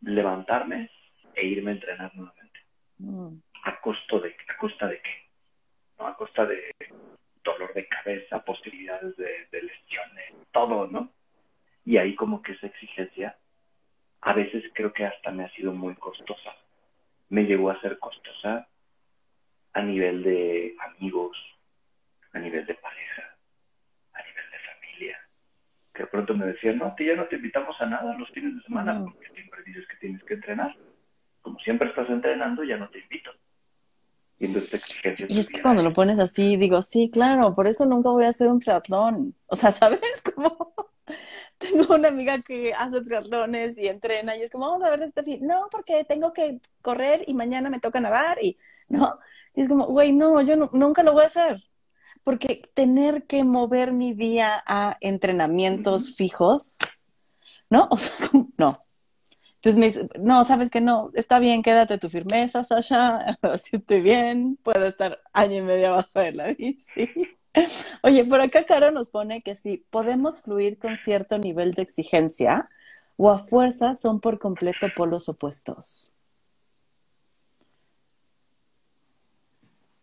levantarme e irme a entrenar nuevamente. Mm. ¿A, costo de, ¿A costa de qué? ¿No? A costa de dolor de cabeza, posibilidades de, de lesiones, todo, ¿no? Y ahí como que esa exigencia a veces creo que hasta me ha sido muy costosa. Me llegó a ser costosa a nivel de amigos, a nivel de pareja, a nivel de familia. Que de pronto me decían, no, ya no te invitamos a nada los fines de semana porque siempre dices que tienes que entrenar. Como siempre estás entrenando, ya no te invito. Y. Y es que cuando lo pones así, digo, sí, claro, por eso nunca voy a hacer un triatlón. O sea, ¿sabes? Como tengo una amiga que hace triatlones y entrena y es como, vamos a ver este fin. No, porque tengo que correr y mañana me toca nadar y, ¿no? Y es como, güey, no, yo nunca lo voy a hacer. Porque tener que mover mi día a entrenamientos fijos, ¿no? O sea, no. Entonces me dice, no, sabes que no, está bien, quédate tu firmeza, Sasha, así estoy bien, puedo estar año y medio abajo de la bici. Oye, por acá Caro nos pone que si podemos fluir con cierto nivel de exigencia o a fuerza son por completo polos opuestos.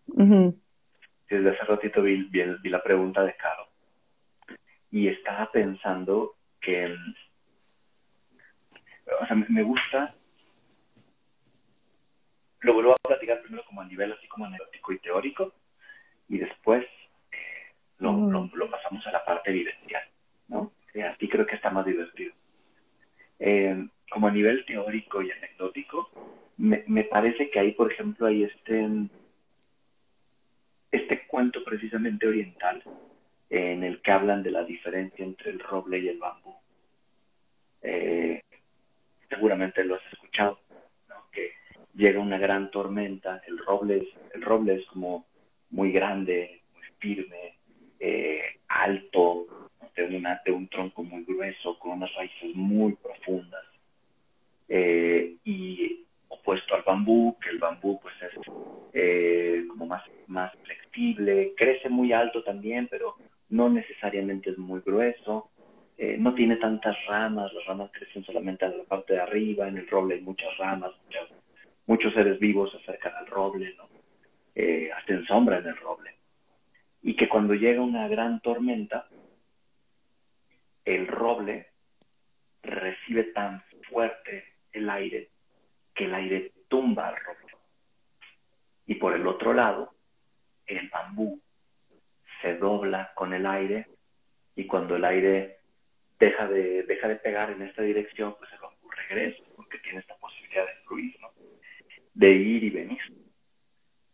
Desde hace ratito vi, vi, la pregunta de Caro y estaba pensando que, o sea, me gusta, lo vuelvo a platicar primero como a nivel así como anecdótico y teórico y después lo, pasamos a la parte vivencial, ¿no? así creo que está más divertido. Eh, como a nivel teórico y anecdótico, me, me, parece que ahí, por ejemplo, hay este, este cuento precisamente oriental en el que hablan de la diferencia entre el roble y el bambú. Eh, seguramente lo has escuchado, ¿no? que llega una gran tormenta, el roble, es, el roble es como muy grande, muy firme, eh, alto, de, un tronco muy grueso, con unas raíces muy profundas. Eh, y opuesto al bambú, que el bambú pues es eh, como más, más flexible, crece muy alto también, pero no necesariamente es muy grueso, no tiene tantas ramas, las ramas crecen solamente a la parte de arriba, en el roble hay muchas ramas, muchos seres vivos se acercan al roble, ¿no? hasta en sombra en el roble y que cuando llega una gran tormenta, el roble recibe tan fuerte el aire que el aire tumba al roble. Y por el otro lado, el bambú se dobla con el aire y cuando el aire deja de, deja de pegar en esta dirección, pues el bambú regresa porque tiene esta posibilidad de fluir, ¿no? de ir y venir.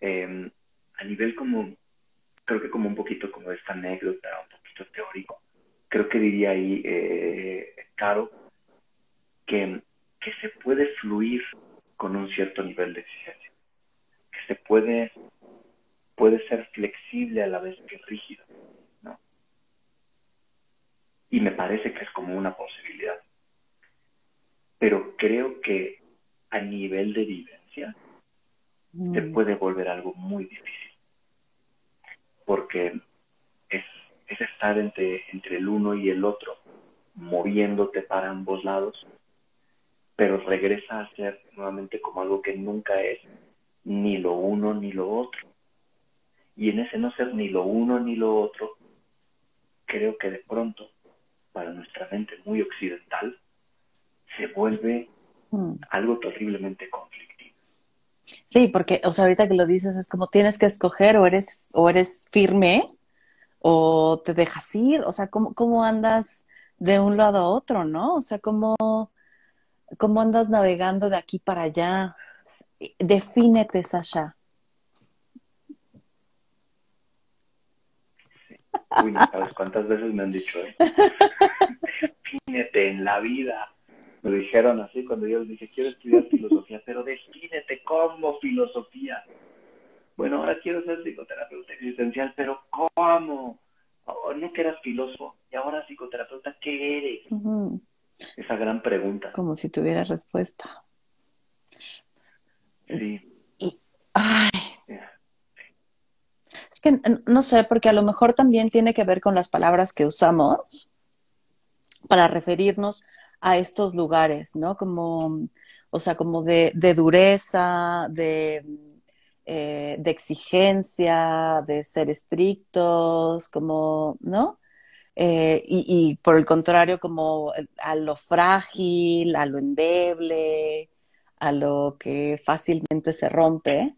Em, a nivel como creo que como un poquito como esta anécdota, un poquito teórico, creo que diría ahí, eh, Caro, que, que se puede fluir con un cierto nivel de exigencia, que se puede, puede ser flexible a la vez que rígido, ¿no? Y me parece que es como una posibilidad. Pero creo que a nivel de vivencia se mm. puede volver algo muy difícil porque es, estar entre, entre el uno y el otro, moviéndote para ambos lados, pero regresa a ser nuevamente como algo que nunca es ni lo uno ni lo otro. Y en ese no ser ni lo uno ni lo otro, creo que de pronto, para nuestra mente muy occidental, se vuelve hmm. algo terriblemente conflictivo. Sí, porque, o sea, ahorita que lo dices es como tienes que escoger o eres, o eres firme o te dejas ir, o sea, ¿cómo, cómo andas de un lado a otro, ¿no? O sea, ¿cómo, cómo andas navegando de aquí para allá? Defínete, Sasha. Uy, sabes cuántas veces me han dicho, ¿eh? Defínete en la vida me dijeron así cuando yo les dije, quiero estudiar filosofía, pero defínete como filosofía. Bueno, ahora quiero ser psicoterapeuta existencial, pero ¿cómo? Oh, no que eras filósofo y ahora psicoterapeuta, ¿qué eres? esa gran pregunta. Como si tuviera respuesta. Sí. Y, ay. Es que no sé, porque a lo mejor también tiene que ver con las palabras que usamos para referirnos a estos lugares, ¿no? Como, o sea, como de, dureza, de, eh, de exigencia, de ser estrictos, como, ¿no? Eh, y, por el contrario, como a lo frágil, a lo endeble, a lo que fácilmente se rompe.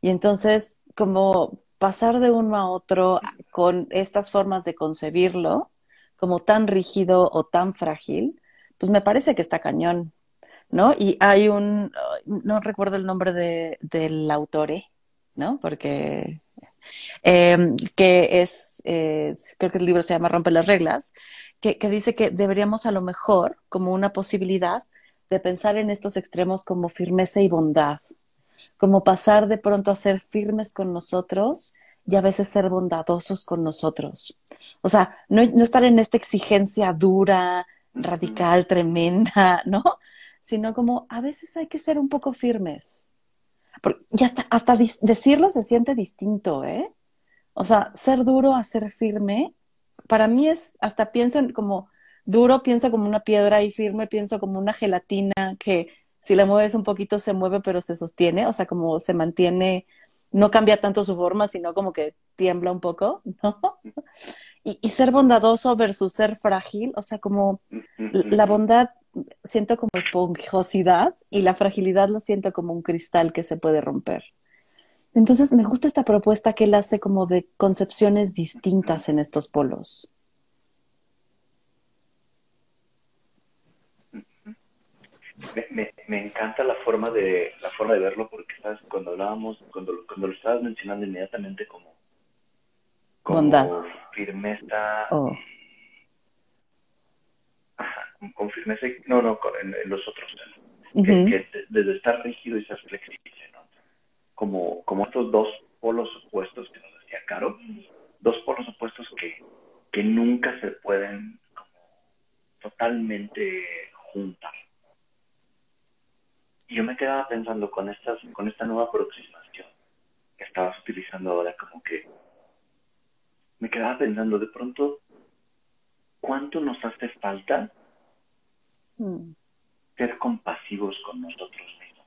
Y entonces, como pasar de uno a otro con estas formas de concebirlo, como tan rígido o tan frágil, pues me parece que está cañón, ¿no? Y hay un, no recuerdo el nombre de, del autor, ¿eh? ¿no? Porque, eh, que es, creo que el libro se llama Rompe las reglas, que, que dice que deberíamos a lo mejor, como una posibilidad, de pensar en estos extremos como firmeza y bondad, como pasar de pronto a ser firmes con nosotros y a veces ser bondadosos con nosotros. O sea, no, no estar en esta exigencia dura, radical, tremenda, ¿no? Sino como a veces hay que ser un poco firmes. Porque ya hasta, decirlo se siente distinto, ¿eh? O sea, ser duro a ser firme, para mí es, hasta pienso en como duro, pienso como una piedra y firme, pienso como una gelatina que si la mueves un poquito se mueve pero se sostiene, o sea, como se mantiene, no cambia tanto su forma, sino como que tiembla un poco, ¿no? Y, ser bondadoso versus ser frágil, o sea, como la bondad siento como esponjosidad y la fragilidad la siento como un cristal que se puede romper. Entonces me gusta esta propuesta que él hace como de concepciones distintas en estos polos. Me, me, encanta la forma de la forma de verlo porque sabes cuando hablábamos cuando cuando lo estabas mencionando inmediatamente como bondad firmeza. Oh. con firmeza, no, no, en, los otros. que, desde estar rígido y ser flexible, ¿no? Como, como estos dos polos opuestos que nos decía Caro, dos polos opuestos que, que nunca se pueden totalmente juntar. Y yo me quedaba pensando con, estas, con esta nueva aproximación que estabas utilizando ahora, como que me quedaba pensando de pronto, ¿cuánto nos hace falta mm. ser compasivos con nosotros mismos?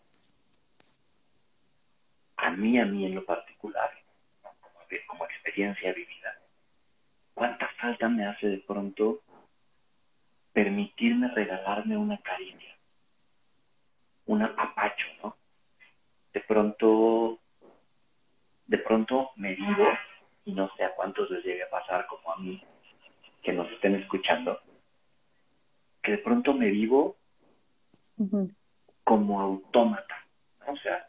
A mí, a mí en lo particular, como, como experiencia vivida, ¿cuánta falta me hace de pronto permitirme regalarme una caricia, un apapacho, ¿no? De pronto, de pronto me digo y no sé a cuántos les llegue a pasar como a mí, que nos estén escuchando, que de pronto me vivo como autómata. O sea,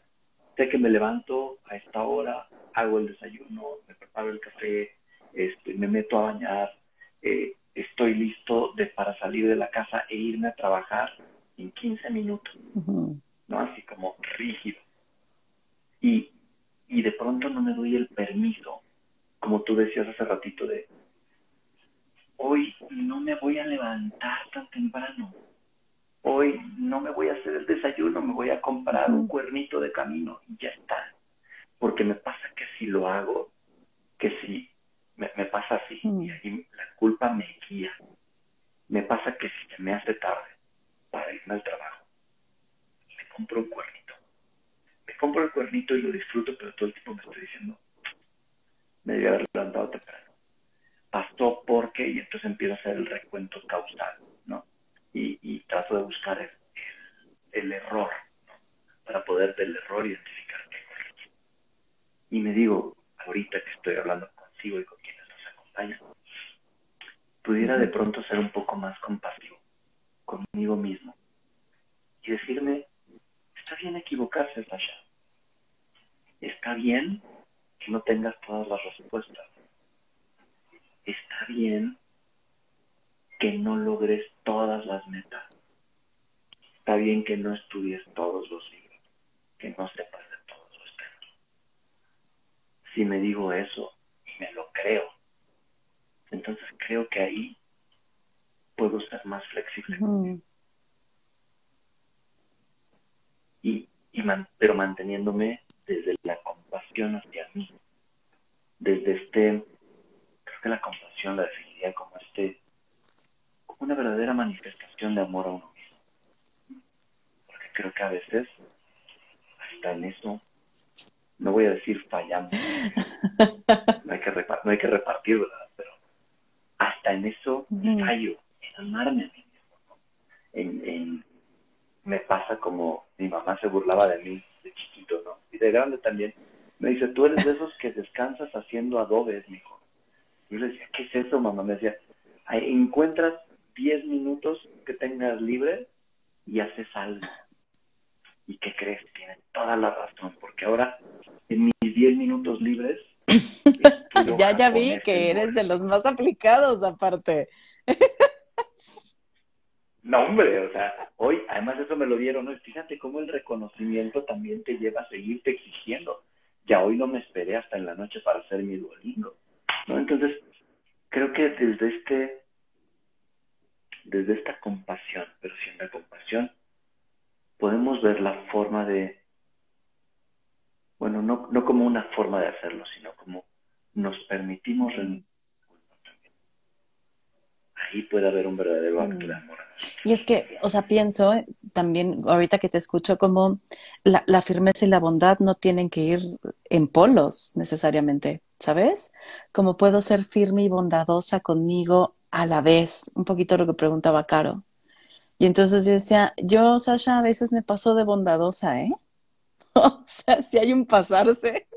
sé que me levanto a esta hora, hago el desayuno, me preparo el café, este, me meto a bañar, eh, estoy listo de, para salir de la casa e irme a trabajar en 15 minutos, ¿no? Así como rígido. Y, y de pronto no me doy el permiso como tú decías hace ratito, de hoy no me voy a levantar tan temprano, hoy no me voy a hacer el desayuno, me voy a comprar un cuernito de camino y ya está. Porque me pasa que si lo hago, que si me, pasa así, y ahí la culpa me guía. Me pasa que si me hace tarde para irme al trabajo, me compro un cuernito. Me compro el cuernito y lo disfruto, pero todo el tiempo me estoy diciendo, me debía haber levantado temprano. Pasó porque, y entonces empiezo a hacer el recuento causal, ¿no? Y, y trato de buscar el, el, error, ¿no? Para poder del error identificar qué corregir. Y me digo, ahorita que estoy hablando consigo y con quienes nos acompañan, pudiera de pronto ser un poco más compasivo conmigo mismo y decirme, está bien equivocarse, Sasha. Está bien que no tengas todas las respuestas. Está bien que no logres todas las metas. Está bien que no estudies todos los libros, que no sepas de todos los temas. Si me digo eso y me lo creo, entonces creo que ahí puedo ser más flexible. Y, y pero manteniéndome desde la compasión hacia mí, desde este, creo que la compasión la definiría como este, como una verdadera manifestación de amor a uno mismo. Porque creo que a veces, hasta en eso, no voy a decir fallamos, no hay que, no hay que repartir, ¿verdad? Pero hasta en eso fallo, en amarme a mí mismo. En, en, me pasa como mi mamá se burlaba de mí de chiquito, ¿no? Y de grande también. Me dice, tú eres de esos que descansas haciendo adobes, mijo. Y yo le decía, ¿qué es eso, mamá? Me decía, encuentras 10 minutos que tengas libre y haces algo. ¿Y qué crees? Tiene toda la razón, porque ahora en mis 10 minutos libres... ya, ya vi que eres de los más aplicados aparte. No, hombre, o sea, hoy, además eso me lo dieron, ¿no? Fíjate cómo el reconocimiento también te lleva a seguirte exigiendo. Ya hoy no me esperé hasta en la noche para hacer mi duolingo, ¿no? Entonces, creo que desde este, desde esta compasión, pero la compasión, podemos ver la forma de, bueno, no, no como una forma de hacerlo, sino como nos permitimos ahí puede haber un verdadero acto de mm. amor. Y es que, o sea, pienso también, ahorita que te escucho, como la, firmeza y la bondad no tienen que ir en polos necesariamente, ¿sabes? Como puedo ser firme y bondadosa conmigo a la vez, un poquito lo que preguntaba Caro. Y entonces yo decía, yo, Sasha, a veces me paso de bondadosa, ¿eh? o sea, si hay un pasarse.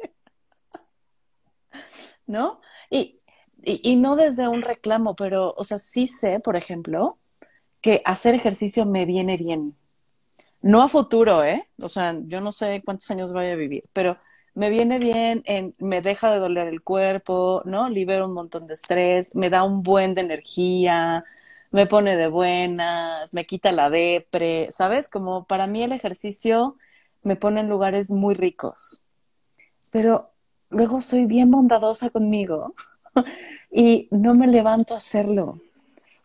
¿No? Y, y, no desde un reclamo, pero, o sea, sí sé, por ejemplo, que hacer ejercicio me viene bien. No a futuro, ¿eh? O sea, yo no sé cuántos años voy a vivir, pero me viene bien, en, me deja de doler el cuerpo, ¿no? Libero un montón de estrés, me da un buen de energía, me pone de buenas, me quita la depre, ¿sabes? Como para mí el ejercicio me pone en lugares muy ricos. Pero luego soy bien bondadosa conmigo y no me levanto a hacerlo.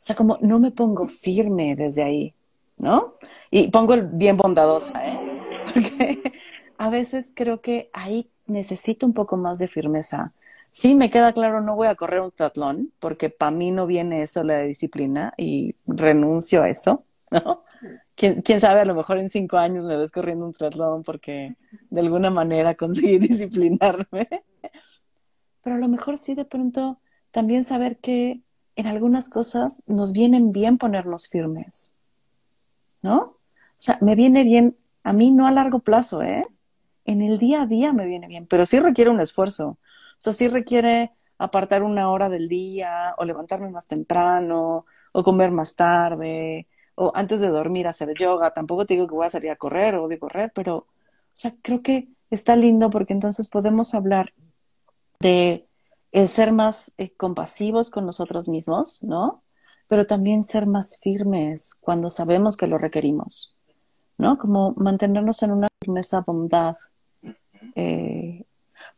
O sea, como no me pongo firme desde ahí, ¿no? Y pongo el bien bondadosa, ¿eh? Porque a veces creo que ahí necesito un poco más de firmeza. Sí, me queda claro, no voy a correr un triatlón, porque para mí no viene eso la disciplina y renuncio a eso, ¿no? ¿Quién, quién sabe, a lo mejor en cinco años me ves corriendo un triatlón porque de alguna manera conseguí disciplinarme. Pero a lo mejor sí de pronto también saber que en algunas cosas nos vienen bien ponernos firmes, ¿no? O sea, me viene bien, a mí no a largo plazo, ¿eh? En el día a día me viene bien, pero sí requiere un esfuerzo. O sea, sí requiere apartar una hora del día, o levantarme más temprano, o comer más tarde, o antes de dormir hacer yoga. Tampoco te digo que voy a salir a correr o de correr, pero, o sea, creo que está lindo porque entonces podemos hablar de el ser más eh, compasivos con nosotros mismos, ¿no? Pero también ser más firmes cuando sabemos que lo requerimos, ¿no? Como mantenernos en una firmeza bondad. Eh,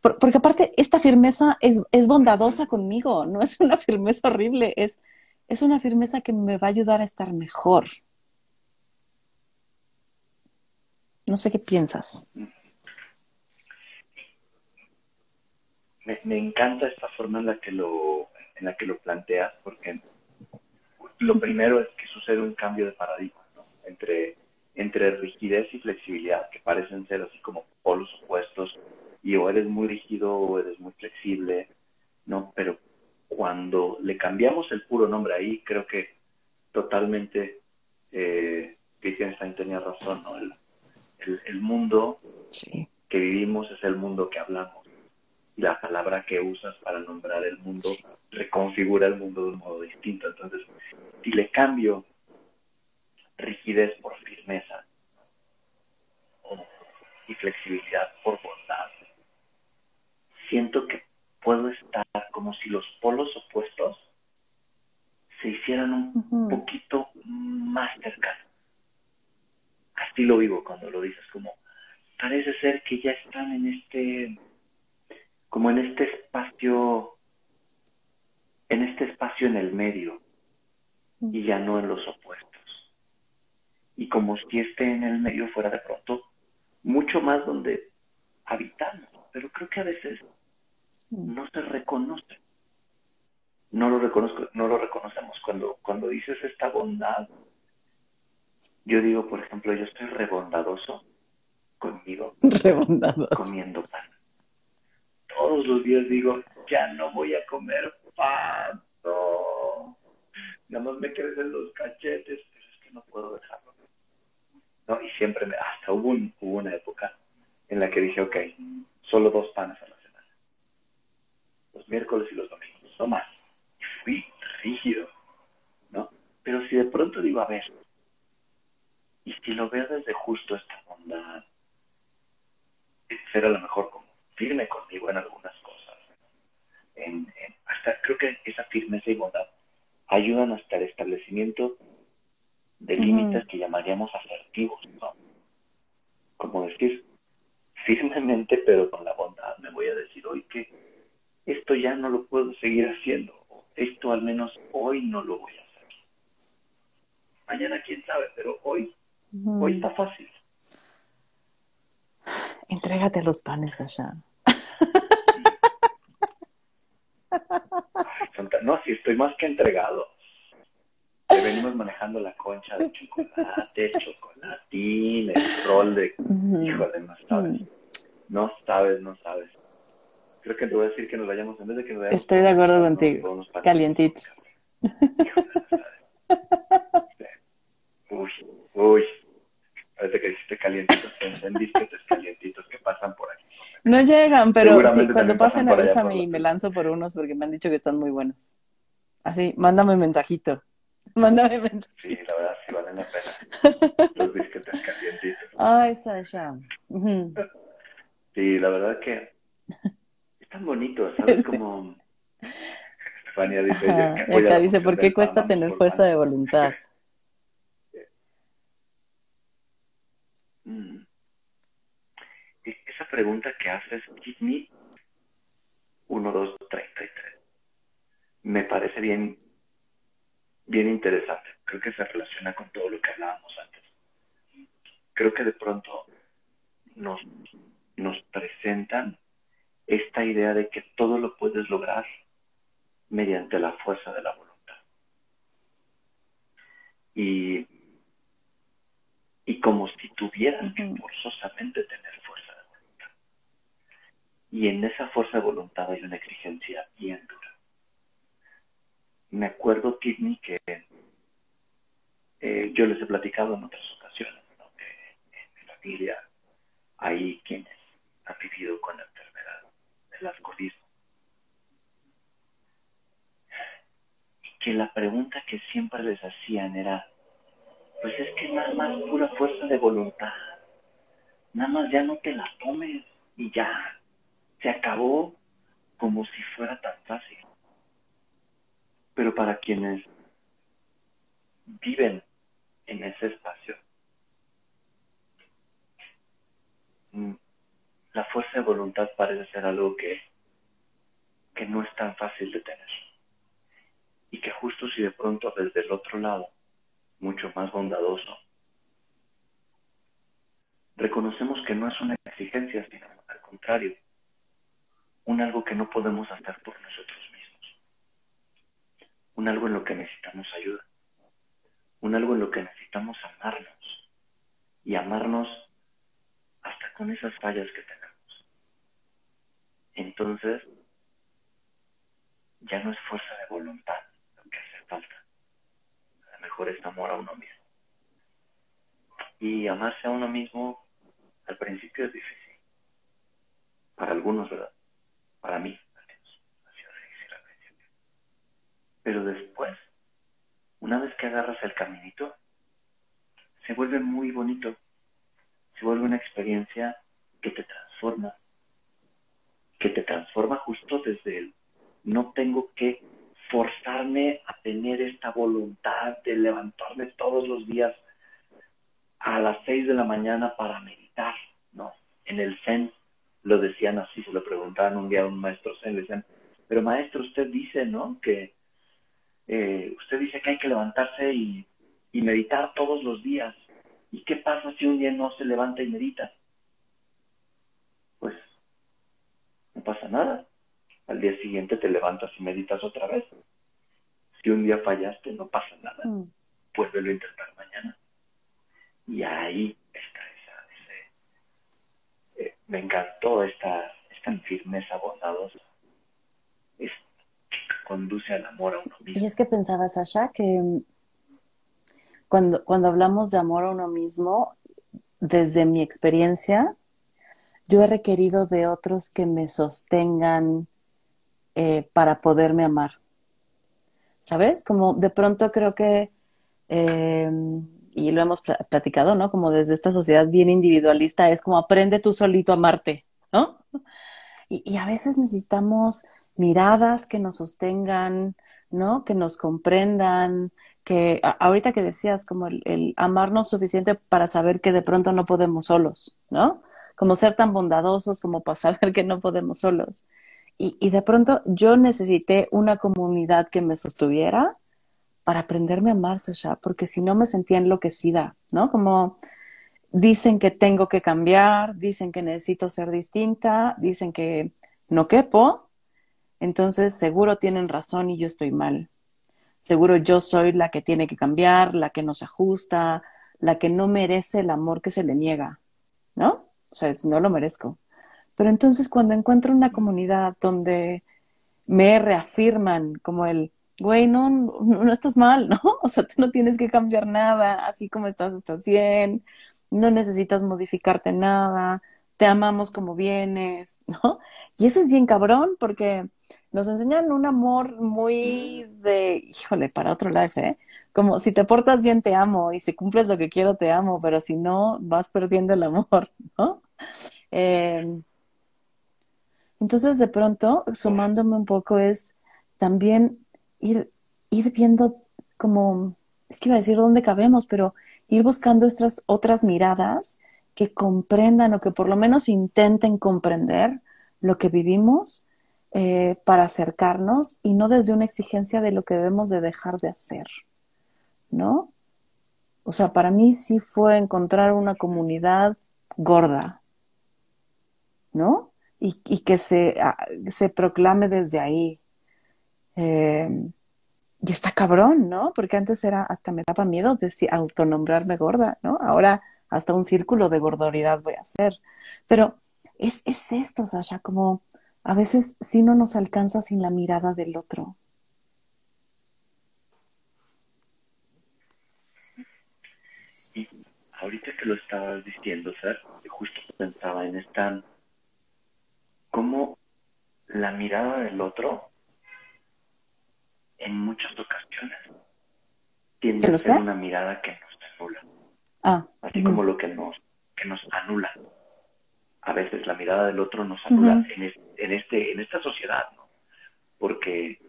porque aparte, esta firmeza es, es, bondadosa conmigo, no es una firmeza horrible, es, es una firmeza que me va a ayudar a estar mejor. No sé qué piensas. Me, encanta esta forma en la que lo en la que lo planteas porque lo primero es que sucede un cambio de paradigma ¿no? entre entre rigidez y flexibilidad que parecen ser así como polos opuestos y o eres muy rígido o eres muy flexible no pero cuando le cambiamos el puro nombre ahí creo que totalmente eh, Wittgenstein tenía razón ¿no? el, el, mundo que vivimos es el mundo que hablamos la palabra que usas para nombrar el mundo reconfigura el mundo de un modo distinto. Entonces, si le cambio rigidez por firmeza y flexibilidad por bondad, siento que puedo estar como si los polos opuestos se hicieran un poquito más cercanos. Así lo vivo cuando lo dices, como parece ser que ya están en este como en este espacio, en este espacio en el medio, y ya no en los opuestos. Y como si esté en el medio fuera de pronto mucho más donde habitamos, pero creo que a veces no se reconoce. No lo reconozco, no lo reconocemos cuando cuando dices esta bondad. Yo digo, por ejemplo, yo estoy rebondadoso conmigo comiendo pan. Todos los días digo, ya no voy a comer pan. Nada más me crecen los cachetes, pero es que no puedo dejarlo. No, y siempre me, hasta hubo, un- hubo una época en la que dije, ok, solo dos panes a la semana. Los miércoles y los domingos, no más. Y fui rígido, ¿no? Pero si de pronto digo, a ver, y si lo veo desde justo esta bondad, ser a lo mejor como firme conmigo en algunas cosas. En, en- hasta creo que esa firmeza y bondad ayudan hasta el establecimiento de límites que llamaríamos asertivos, ¿no? Como decir firmemente, pero con la bondad, me voy a decir hoy que esto ya no lo puedo seguir haciendo, o esto al menos hoy no lo voy a hacer. Mañana quién sabe, pero hoy, hoy está fácil. Entrégate a los panes allá. No, si estoy más que entregado. Te venimos manejando la concha de chocolate, chocolatín, el rol de... Híjole, no sabes. No sabes, no sabes. Creo que te voy a decir que nos vayamos, en vez de que nos vayamos... Estoy de acuerdo nos contigo. Calientitos. Híjole, no sabes. Uy, uy. Parece que dijiste calientitos, te calientitos que pasan por aquí. No llegan, pero sí, cuando pasen avísame y me lanzo por unos porque me han dicho que están muy buenos. Así, mándame mensajito. Mándame mensajito. Sí, la verdad, sí valen la pena. Los biscuits calientitos. Ay, Sasha. Sí, la verdad que están bonitos, ¿sabes? Como Estefania dice, acá dice, ¿por qué cuesta tener fuerza pan". de voluntad? Mm. E- Esa pregunta que haces, Kidney 1233, me parece bien, bien interesante. Creo que se relaciona con todo lo que hablábamos antes. Creo que de pronto nos, nos presentan esta idea de que todo lo puedes lograr mediante la fuerza de la voluntad. Y, y como si tuvieras que forzosamente tener fuerza de voluntad. Y en esa fuerza de voluntad hay una exigencia bien dura. Me acuerdo, Kidney, que eh, yo les he platicado en otras ocasiones, ¿no? que en mi familia hay quienes han vivido con la enfermedad del alcoholismo. Y que la pregunta que siempre les hacían era, pues es que nada más pura fuerza de voluntad. Nada más ya no te la tomes y ya. Se acabó como si fuera tan fácil. Pero para quienes viven en ese espacio, mm, la fuerza de voluntad parece ser algo que, que no es tan fácil de tener. Y que justo si de pronto desde el otro lado, mucho más bondadoso, reconocemos que no es una exigencia, sino al contrario, un algo que no podemos hacer por nosotros mismos, un algo en lo que necesitamos ayuda, un algo en lo que necesitamos amarnos y amarnos hasta con esas fallas que tenemos. Entonces, ya no es fuerza de voluntad lo que hace falta. Mejor es amor a uno mismo. Y amarse a uno mismo al principio es difícil. Para algunos, ¿verdad? Para mí, al menos, ha sido difícil al principio. Pero después, una vez que agarras el caminito, se vuelve muy bonito. Se vuelve una experiencia que te transforma. Que te transforma justo desde el no tengo que forzarme a tener esta voluntad de levantarme todos los días a las seis de la mañana para meditar, ¿no? En el Zen lo decían así, se lo preguntaban un día a un maestro Zen, le decían, pero maestro, usted dice, ¿no? Que, eh, usted dice que hay que levantarse y, y meditar todos los días. ¿Y qué pasa si un día no se levanta y medita? Pues no pasa nada. Al día siguiente te levantas y meditas otra vez. Si un día fallaste, no pasa nada. Mm. Vuelve a intentar mañana. Y ahí está esa, ese, eh, me encantó esta, esta firmeza bondadosa. Es, que conduce al amor a uno mismo. Y es que pensaba, Sasha, que mm, cuando, cuando hablamos de amor a uno mismo, desde mi experiencia, yo he requerido de otros que me sostengan eh, para poderme amar. ¿Sabes? Como de pronto creo que, eh, y lo hemos platicado, ¿no? Como desde esta sociedad bien individualista, es como aprende tú solito a amarte, ¿no? Y, a veces necesitamos miradas que nos sostengan, ¿no? Que nos comprendan, que ahorita que decías, como el, el, amarnos suficiente para saber que de pronto no podemos solos, ¿no? Como ser tan bondadosos como para saber que no podemos solos. Y, de pronto yo necesité una comunidad que me sostuviera para aprenderme a amar, Sasha, porque si no me sentía enloquecida, ¿no? Como dicen que tengo que cambiar, dicen que necesito ser distinta, dicen que no quepo, entonces seguro tienen razón y yo estoy mal. Seguro yo soy la que tiene que cambiar, la que no se ajusta, la que no merece el amor que se le niega, ¿no? O sea, no lo merezco. Pero entonces cuando encuentro una comunidad donde me reafirman como el, güey, no, no, estás mal, ¿no? O sea, tú no tienes que cambiar nada, así como estás, estás bien, no necesitas modificarte nada, te amamos como vienes, ¿no? Y eso es bien cabrón porque nos enseñan un amor muy de, híjole, para otro lado, ¿eh? Como si te portas bien te amo y si cumples lo que quiero te amo, pero si no, vas perdiendo el amor, ¿no? Eh, entonces, de pronto, sumándome un poco, es también ir, viendo como, es que iba a decir dónde cabemos, pero ir buscando estas otras miradas que comprendan o que por lo menos intenten comprender lo que vivimos eh, para acercarnos y no desde una exigencia de lo que debemos de dejar de hacer, ¿no? O sea, para mí sí fue encontrar una comunidad gorda, ¿no? Y, que se, se, proclame desde ahí. Eh, y está cabrón, ¿no? Porque antes era, hasta me daba miedo de autonombrarme gorda, ¿no? Ahora hasta un círculo de gordoridad voy a hacer. Pero es, es esto, Sasha, como a veces sí no nos alcanza sin la mirada del otro. Y ahorita que lo estabas diciendo, Sar, justo pensaba en esta cómo la mirada del otro en muchas ocasiones tiende a ser una mirada que nos anula. Ah, Así como lo que nos, que nos anula. A veces la mirada del otro nos anula en, este, en esta sociedad, ¿no? Porque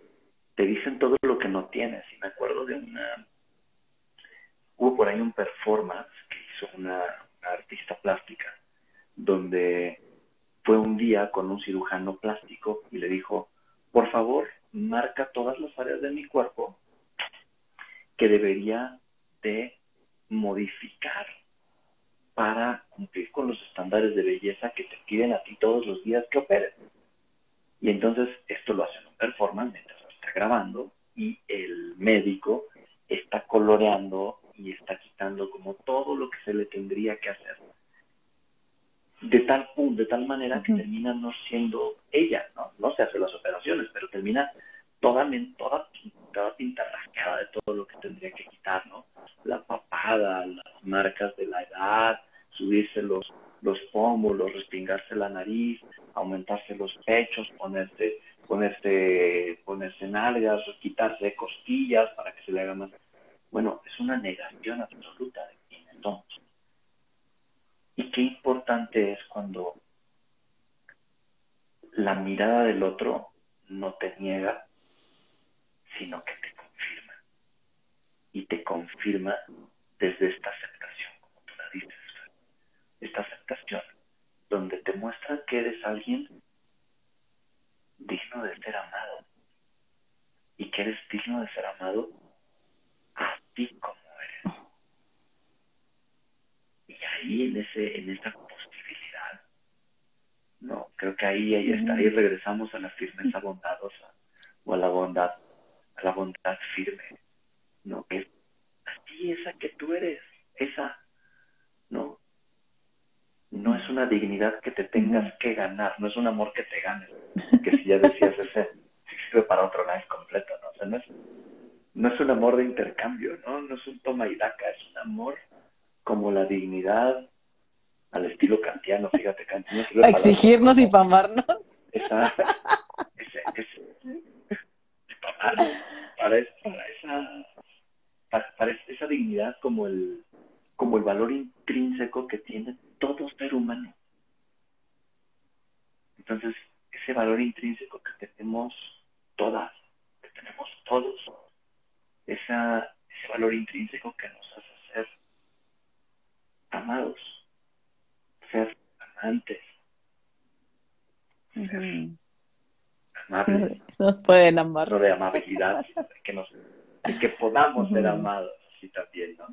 te dicen todo lo que no tienes. Y me acuerdo de una... Hubo por ahí un performance que hizo una artista plástica donde fue un día con un cirujano plástico y le dijo, por favor, marca todas las áreas de mi cuerpo que debería de modificar para cumplir con los estándares de belleza que te piden a ti todos los días que operes. Y entonces esto lo hace en un performance mientras lo está grabando y el médico está coloreando y está quitando como todo lo que se le tendría que hacer de tal de tal manera que termina no siendo ella, ¿no? No se hace las operaciones, pero termina toda, toda, toda pintarrascada de todo lo que tendría que quitar, ¿no? La papada, las marcas de la edad, subirse los, los pómulos, respingarse la nariz, aumentarse los pechos, ponerse, ponerse, ponerse nalgas, quitarse costillas para que se le haga más. Bueno, es una negación absoluta de quién entonces. Y qué importante es cuando la mirada del otro no te niega, sino que te confirma. Y te confirma desde esta aceptación, como tú la dices. Esta aceptación, donde te muestra que eres alguien digno de ser amado y que eres digno de ser amado así como eres. Y ahí en ese, en esa posibilidad, no, creo que ahí, ahí está, ahí regresamos a la firmeza bondadosa o a la bondad, a la bondad firme, no, que es así esa que tú eres, esa, no, no es una dignidad que te tengas que ganar, no es un amor que te ganes, que si ya decías ese, sirve para otro live completo, ¿no? O sea, no es, no es un amor de intercambio, ¿no? No es un toma y daca, es un amor como la dignidad al estilo kantiano, fíjate, kantiano para exigirnos y para amarnos. Esa, ese, ese, para, para, esa, para esa dignidad como el como el valor intrínseco que tiene todo ser humano. Entonces, ese valor intrínseco que tenemos todas, que tenemos todos, esa, ese valor intrínseco que nos hace ser amados, ser amantes, ser amables. Nos pueden amar. No de amabilidad, que, nos, que podamos ser amados así también, ¿no?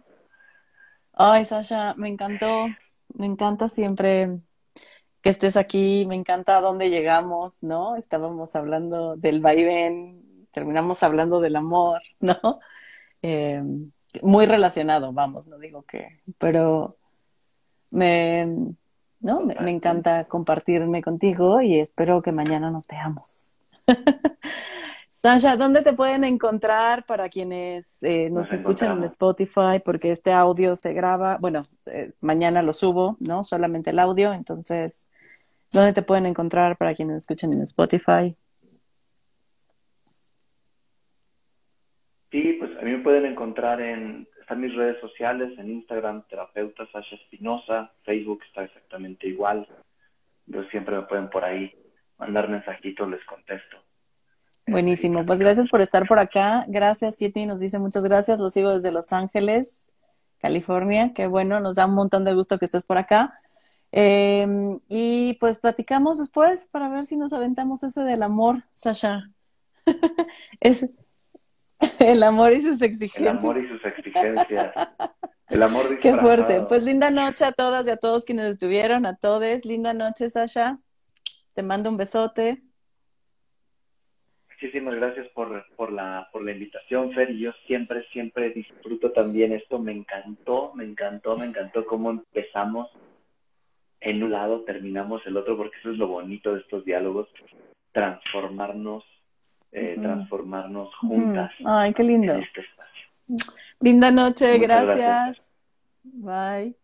Ay, Sasha, me encantó, me encanta siempre que estés aquí, me encanta dónde llegamos, ¿no? Estábamos hablando del vaivén, terminamos hablando del amor, ¿no? Eh, muy relacionado, vamos, no digo que, pero me, ¿no? Me, me, encanta compartirme contigo y espero que mañana nos veamos. Sasha, ¿dónde te pueden encontrar para quienes eh, nos, escuchan en Spotify? Porque este audio se graba, bueno, eh, mañana lo subo, ¿no? Solamente el audio, entonces, ¿dónde te pueden encontrar para quienes escuchan en Spotify? Sí, pues a mí me pueden encontrar en, están mis redes sociales, en Instagram, terapeuta Sasha Espinosa, Facebook está exactamente igual. Yo siempre me pueden por ahí mandar mensajitos, les contesto. Buenísimo, pues gracias por estar por acá. Gracias, Kitty, nos dice muchas gracias. Lo sigo desde Los Ángeles, California. Qué bueno, nos da un montón de gusto que estés por acá. Em, y pues platicamos después para ver si nos aventamos ese del amor, Sasha. es el amor y sus exigencias. El amor y sus exigencias. El amor Qué fuerte. Pues linda noche a todas y a todos quienes estuvieron, a todos. Linda noche, Sasha. Te mando un besote. Muchísimas gracias por, por, la, por la invitación, Fer, y yo siempre, siempre disfruto también esto. Me encantó, me encantó, me encantó cómo empezamos en un lado, terminamos el otro, porque eso es lo bonito de estos diálogos, transformarnos, eh, transformarnos juntas. Ay, qué lindo. En este espacio. Linda noche, gracias. Bye.